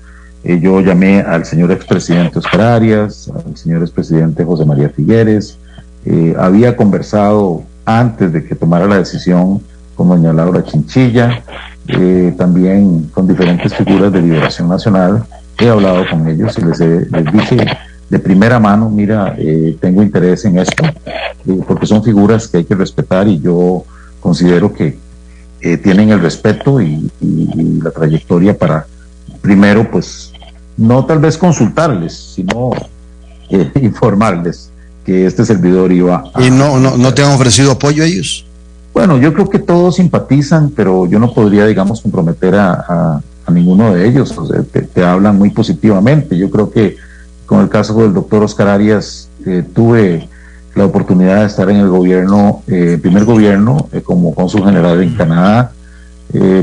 eh, yo llamé al señor expresidente Oscar Arias, al señor expresidente José María Figueres. Eh, había conversado antes de que tomara la decisión con doña Laura Chinchilla, eh, también con diferentes figuras de Liberación Nacional. He hablado con ellos y les, les dije de primera mano, mira, tengo interés en esto, porque son figuras que hay que respetar y yo considero que tienen el respeto y, y la trayectoria para primero pues no tal vez consultarles, sino eh, informarles que este servidor iba a... ¿Y no, no, no te han ofrecido apoyo a ellos? Bueno, yo creo que todos simpatizan, pero yo no podría, digamos, comprometer a, a, ninguno de ellos. O sea, te, hablan muy positivamente. Yo creo que con el caso del doctor Oscar Arias, eh, tuve la oportunidad de estar en el gobierno, eh, primer gobierno, como cónsul general en Canadá,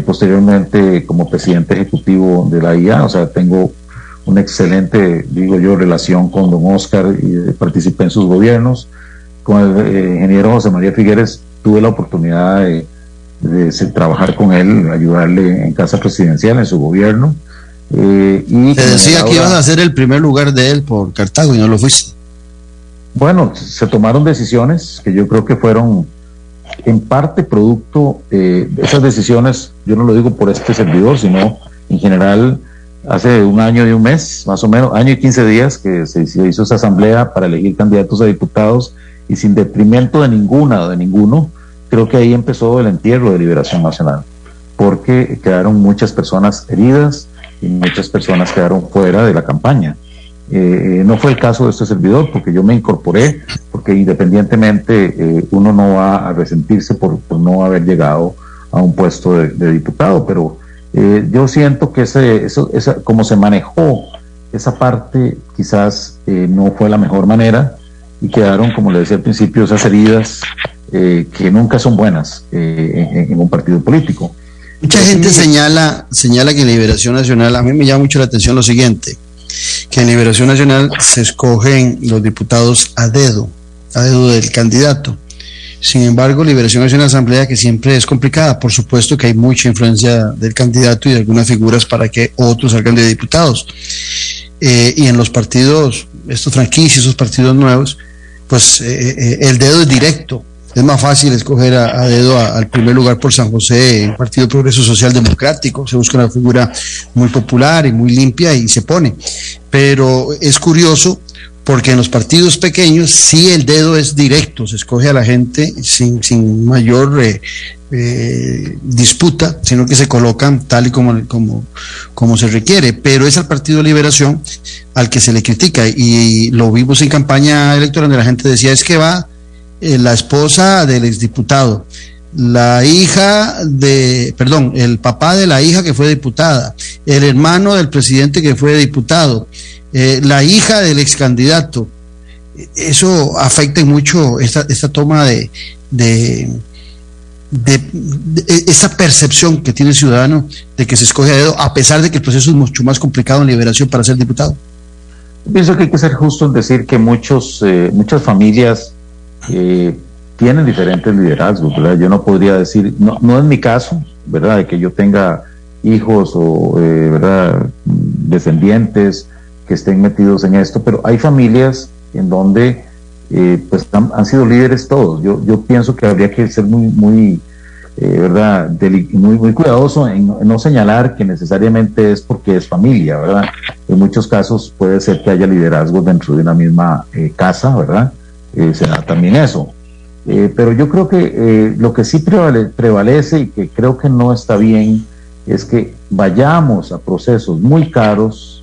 posteriormente como presidente ejecutivo de la IA, o sea, tengo una excelente, digo yo, relación con don Oscar y participé en sus gobiernos. Con el eh, ingeniero José María Figueres tuve la oportunidad de, trabajar con él, ayudarle en casa presidencial, en su gobierno. Eh, y Te decía que ibas a ser el primer lugar de él por Cartago y no lo fuiste. Bueno, se tomaron decisiones que yo creo que fueron en parte producto de esas decisiones, yo no lo digo por este servidor, sino en general hace un año y un mes, más o menos, año y quince días que se, hizo esa asamblea para elegir candidatos a diputados y sin detrimento de ninguna o de ninguno, creo que ahí empezó el entierro de Liberación Nacional, porque quedaron muchas personas heridas y muchas personas quedaron fuera de la campaña. Eh, no fue el caso de este servidor, porque yo me incorporé, porque independientemente eh, uno no va a resentirse por, no haber llegado a un puesto de diputado, pero eh, yo siento que ese, eso, esa, como se manejó esa parte, quizás eh, no fue la mejor manera y quedaron, como le decía al principio, esas heridas eh, que nunca son buenas en, un partido político. Mucha gente señala, señala que en Liberación Nacional, a mí me llama mucho la atención lo siguiente, que en Liberación Nacional se escogen los diputados a dedo, a dedo del candidato. Sin embargo, Liberación es una asamblea que siempre es complicada. Por supuesto que hay mucha influencia del candidato y de algunas figuras para que otros salgan de diputados. Eh, y en los partidos, estos franquicios, esos partidos nuevos, pues eh, eh, el dedo es directo. Es más fácil escoger a, dedo al primer lugar por San José, el Partido Progreso Social Democrático. Se busca una figura muy popular y muy limpia y se pone. Pero es curioso porque en los partidos pequeños sí el dedo es directo, se escoge a la gente sin, sin mayor eh, eh, disputa, sino que se colocan tal y como, como, como se requiere, pero es al Partido de Liberación al que se le critica y, lo vimos en campaña electoral donde la gente decía es que va eh, la esposa del exdiputado, la hija de, perdón, el papá de la hija que fue diputada, el hermano del presidente que fue diputado, eh, la hija del ex candidato. Eso afecta mucho esta, esta toma de, de, esa percepción que tiene el ciudadano de que se escoge a dedo, a pesar de que el proceso es mucho más complicado en liberación para ser diputado. Pienso que hay que ser justo en decir que muchos, eh, muchas familias eh, tienen diferentes liderazgos, ¿verdad? Yo no podría decir, no, no es mi caso, ¿verdad? De que yo tenga hijos o, ¿verdad? Descendientes que estén metidos en esto, pero hay familias en donde eh, pues han, sido líderes todos. Yo, yo pienso que habría que ser muy, muy, eh, ¿verdad? muy, muy cuidadoso en, no señalar que necesariamente es porque es familia, ¿verdad? En muchos casos puede ser que haya liderazgos dentro de una misma eh, casa, ¿verdad? Se da también eso. pero yo creo que lo que sí prevalece y que creo que no está bien es que vayamos a procesos muy caros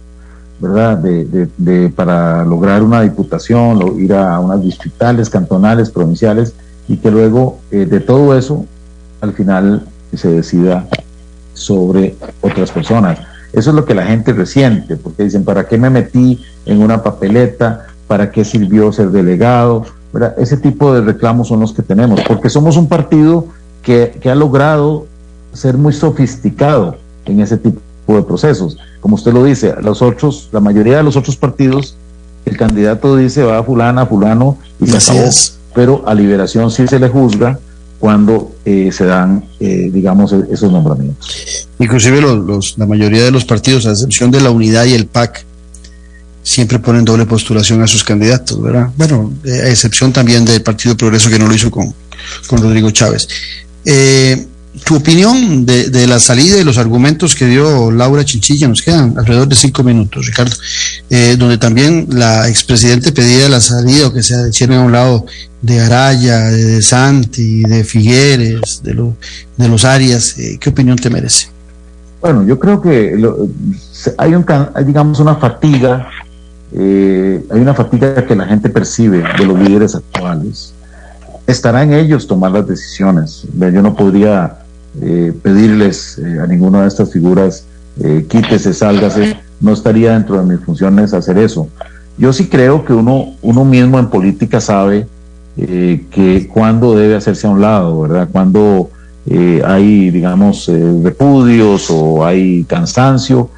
¿verdad? De, de, para lograr una diputación, ir a unas distritales, cantonales, provinciales, y que luego eh, de todo eso, al final se decida sobre otras personas. Eso es lo que la gente resiente, porque dicen, ¿para qué me metí en una papeleta? ¿Para qué sirvió ser delegado? ¿verdad? Ese tipo de reclamos son los que tenemos, porque somos un partido que, que ha logrado ser muy sofisticado en ese tipo de procesos. Como usted lo dice, los otros, la mayoría de los otros partidos, el candidato dice va a fulana, fulano y se acabó. Pero a liberación sí se le juzga cuando eh, se dan, eh, digamos, esos nombramientos. Inclusive los, la mayoría de los partidos, a excepción de la unidad y el PAC, siempre ponen doble postulación a sus candidatos, ¿verdad? Bueno, eh, a excepción también del Partido Progreso que no lo hizo con, con Rodrigo Chávez. Eh, tu opinión de, la salida y los argumentos que dio Laura Chinchilla, nos quedan alrededor de cinco minutos, Ricardo, eh, donde también la expresidente pedía la salida o que se hiciera a un lado de Araya, de, Santi, de Figueres, de, de los Arias. Eh, ¿Qué opinión te merece? Bueno, yo creo que hay, un, digamos, una fatiga, eh, hay una fatiga que la gente percibe de los líderes actuales estará en ellos tomar las decisiones. Yo no podría eh, pedirles eh, a ninguna de estas figuras quítese, sálgase, no estaría dentro de mis funciones hacer eso. Yo sí creo que uno, uno mismo en política sabe que cuando debe hacerse a un lado, ¿verdad? Cuando hay, digamos, repudios o hay cansancio,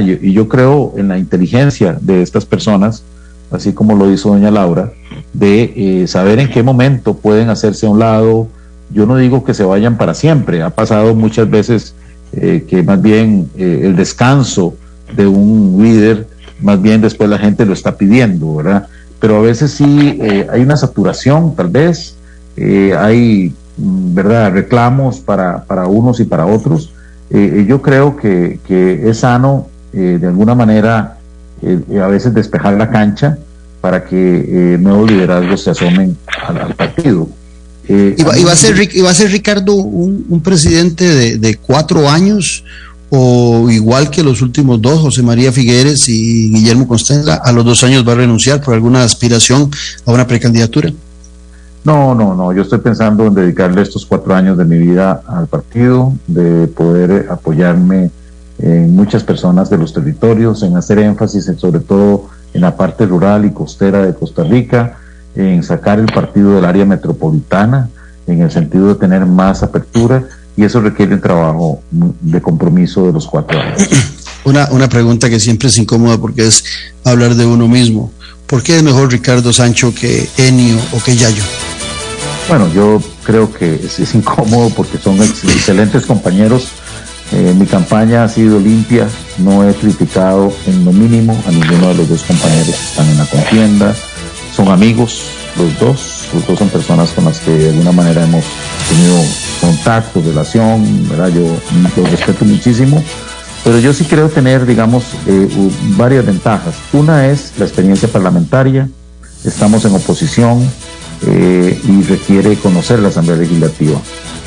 y yo creo en la inteligencia de estas personas, así como lo hizo doña Laura, de saber en qué momento pueden hacerse a un lado, yo no digo que se vayan para siempre, ha pasado muchas veces eh, que más bien eh, el descanso de un líder, más bien después la gente lo está pidiendo, ¿verdad? Pero a veces sí eh, hay una saturación, tal vez, eh, hay, mm, ¿verdad?, reclamos para, para unos y para otros. Eh, yo creo que, que es sano, de alguna manera, a veces despejar la cancha para que nuevos liderazgos se asomen al, partido. ¿Iba, iba, a ser, ¿Iba a ser Ricardo un, un presidente de, de cuatro años? o igual que los últimos dos, José María Figueres y Guillermo Constella, a los dos años va a renunciar por alguna aspiración a una precandidatura? No, no, no, yo estoy pensando en dedicarle estos cuatro años de mi vida al partido, de poder apoyarme en muchas personas de los territorios, en hacer énfasis en, sobre todo en la parte rural y costera de Costa Rica, en sacar el partido del área metropolitana, en el sentido de tener más apertura y eso requiere un trabajo de compromiso de los cuatro años. Una, una pregunta que siempre es incómoda porque es hablar de uno mismo. ¿Por qué es mejor Ricardo Sancho que Enio o que Yayo? Bueno, yo creo que es, incómodo porque son excelentes compañeros. Eh, mi campaña ha sido limpia, no he criticado en lo mínimo a ninguno de los dos compañeros que están en la contienda. Son amigos los dos, los dos son personas con las que de alguna manera hemos tenido contacto, relación, ¿verdad? Yo lo respeto muchísimo, pero yo sí creo tener, digamos, eh, varias ventajas. Una es la experiencia parlamentaria, estamos en oposición eh, y requiere conocer la Asamblea Legislativa,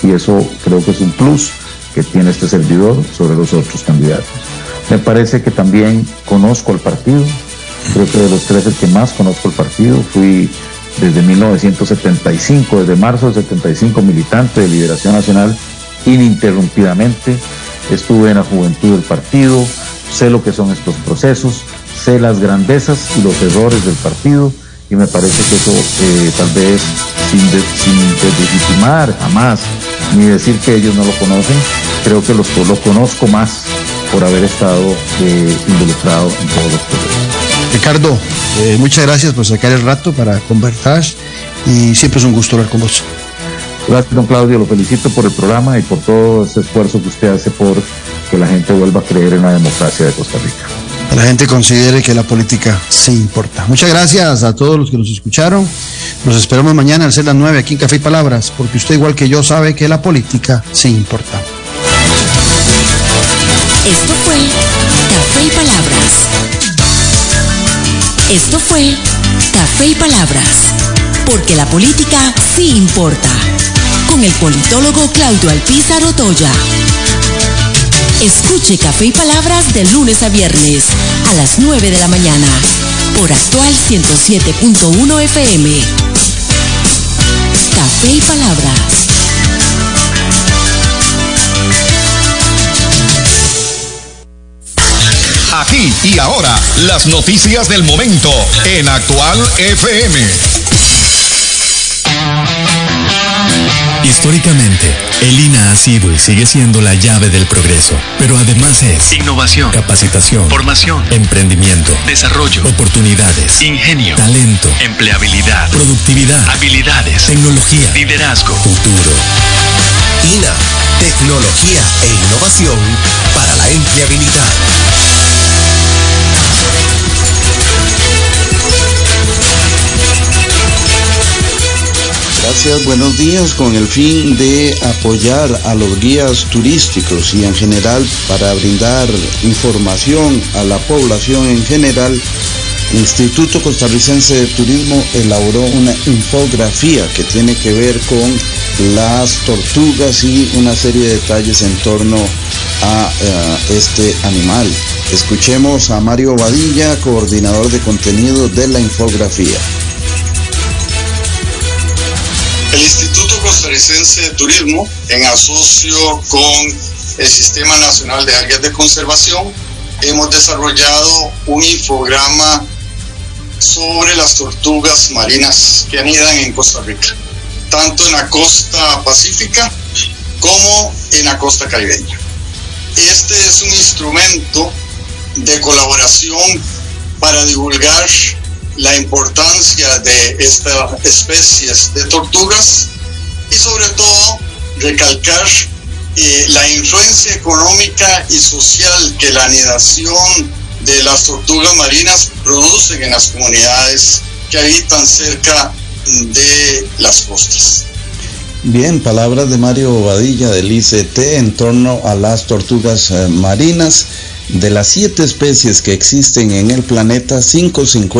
y eso creo que es un plus que tiene este servidor sobre los otros candidatos. Me parece que también conozco el partido, creo que de los tres el que más conozco el partido, fui desde 1975, desde marzo del 75, militante de Liberación Nacional ininterrumpidamente. Estuve en la juventud del partido, sé lo que son estos procesos, sé las grandezas y los errores del partido y me parece que eso eh, tal vez sin, deslegitimar jamás ni decir que ellos no lo conocen, creo que los, lo conozco más por haber estado eh, involucrado en todos los procesos. Ricardo, eh, muchas gracias por sacar el rato para conversar y siempre es un gusto hablar con vos. Gracias, don Claudio, lo felicito por el programa y por todo ese esfuerzo que usted hace por que la gente vuelva a creer en la democracia de Costa Rica. La gente considere que la política sí importa. Muchas gracias a todos los que nos escucharon. Nos esperamos mañana al ser las 9 aquí en Café y Palabras, porque usted igual que yo sabe que la política sí importa. Esto fue Café y Palabras esto fue Café y Palabras, porque la política sí importa, con el politólogo Claudio Alpizar Otoya. Escuche Café y Palabras de lunes a viernes a las 9 de la mañana por actual 107.1 FM. Café y Palabras. Aquí y ahora, las noticias del momento en Actual FM. Históricamente, el INA ha sido y sigue siendo la llave del progreso, pero además es innovación, capacitación, formación, emprendimiento, desarrollo, oportunidades, ingenio, talento, empleabilidad, productividad, habilidades, tecnología, liderazgo, futuro. INA, tecnología e innovación para la empleabilidad. Gracias, buenos días. Con el fin de apoyar a los guías turísticos y en general para brindar información a la población en general, Instituto Costarricense de Turismo elaboró una infografía que tiene que ver con las tortugas y una serie de detalles en torno a eh, este animal. Escuchemos a Mario Badilla, coordinador de contenido de la infografía. El Instituto Costarricense de Turismo, en asocio con el Sistema Nacional de Áreas de Conservación, hemos desarrollado un infograma sobre las tortugas marinas que anidan en Costa Rica, tanto en la costa pacífica como en la costa caribeña. Este es un instrumento de colaboración para divulgar la importancia de estas especies de tortugas y sobre todo recalcar eh, la influencia económica y social que la anidación de las tortugas marinas producen en las comunidades que habitan cerca de las costas. Bien, palabras de Mario Bobadilla del ICT en torno a las tortugas eh, marinas. De las siete especies que existen en el planeta, cinco se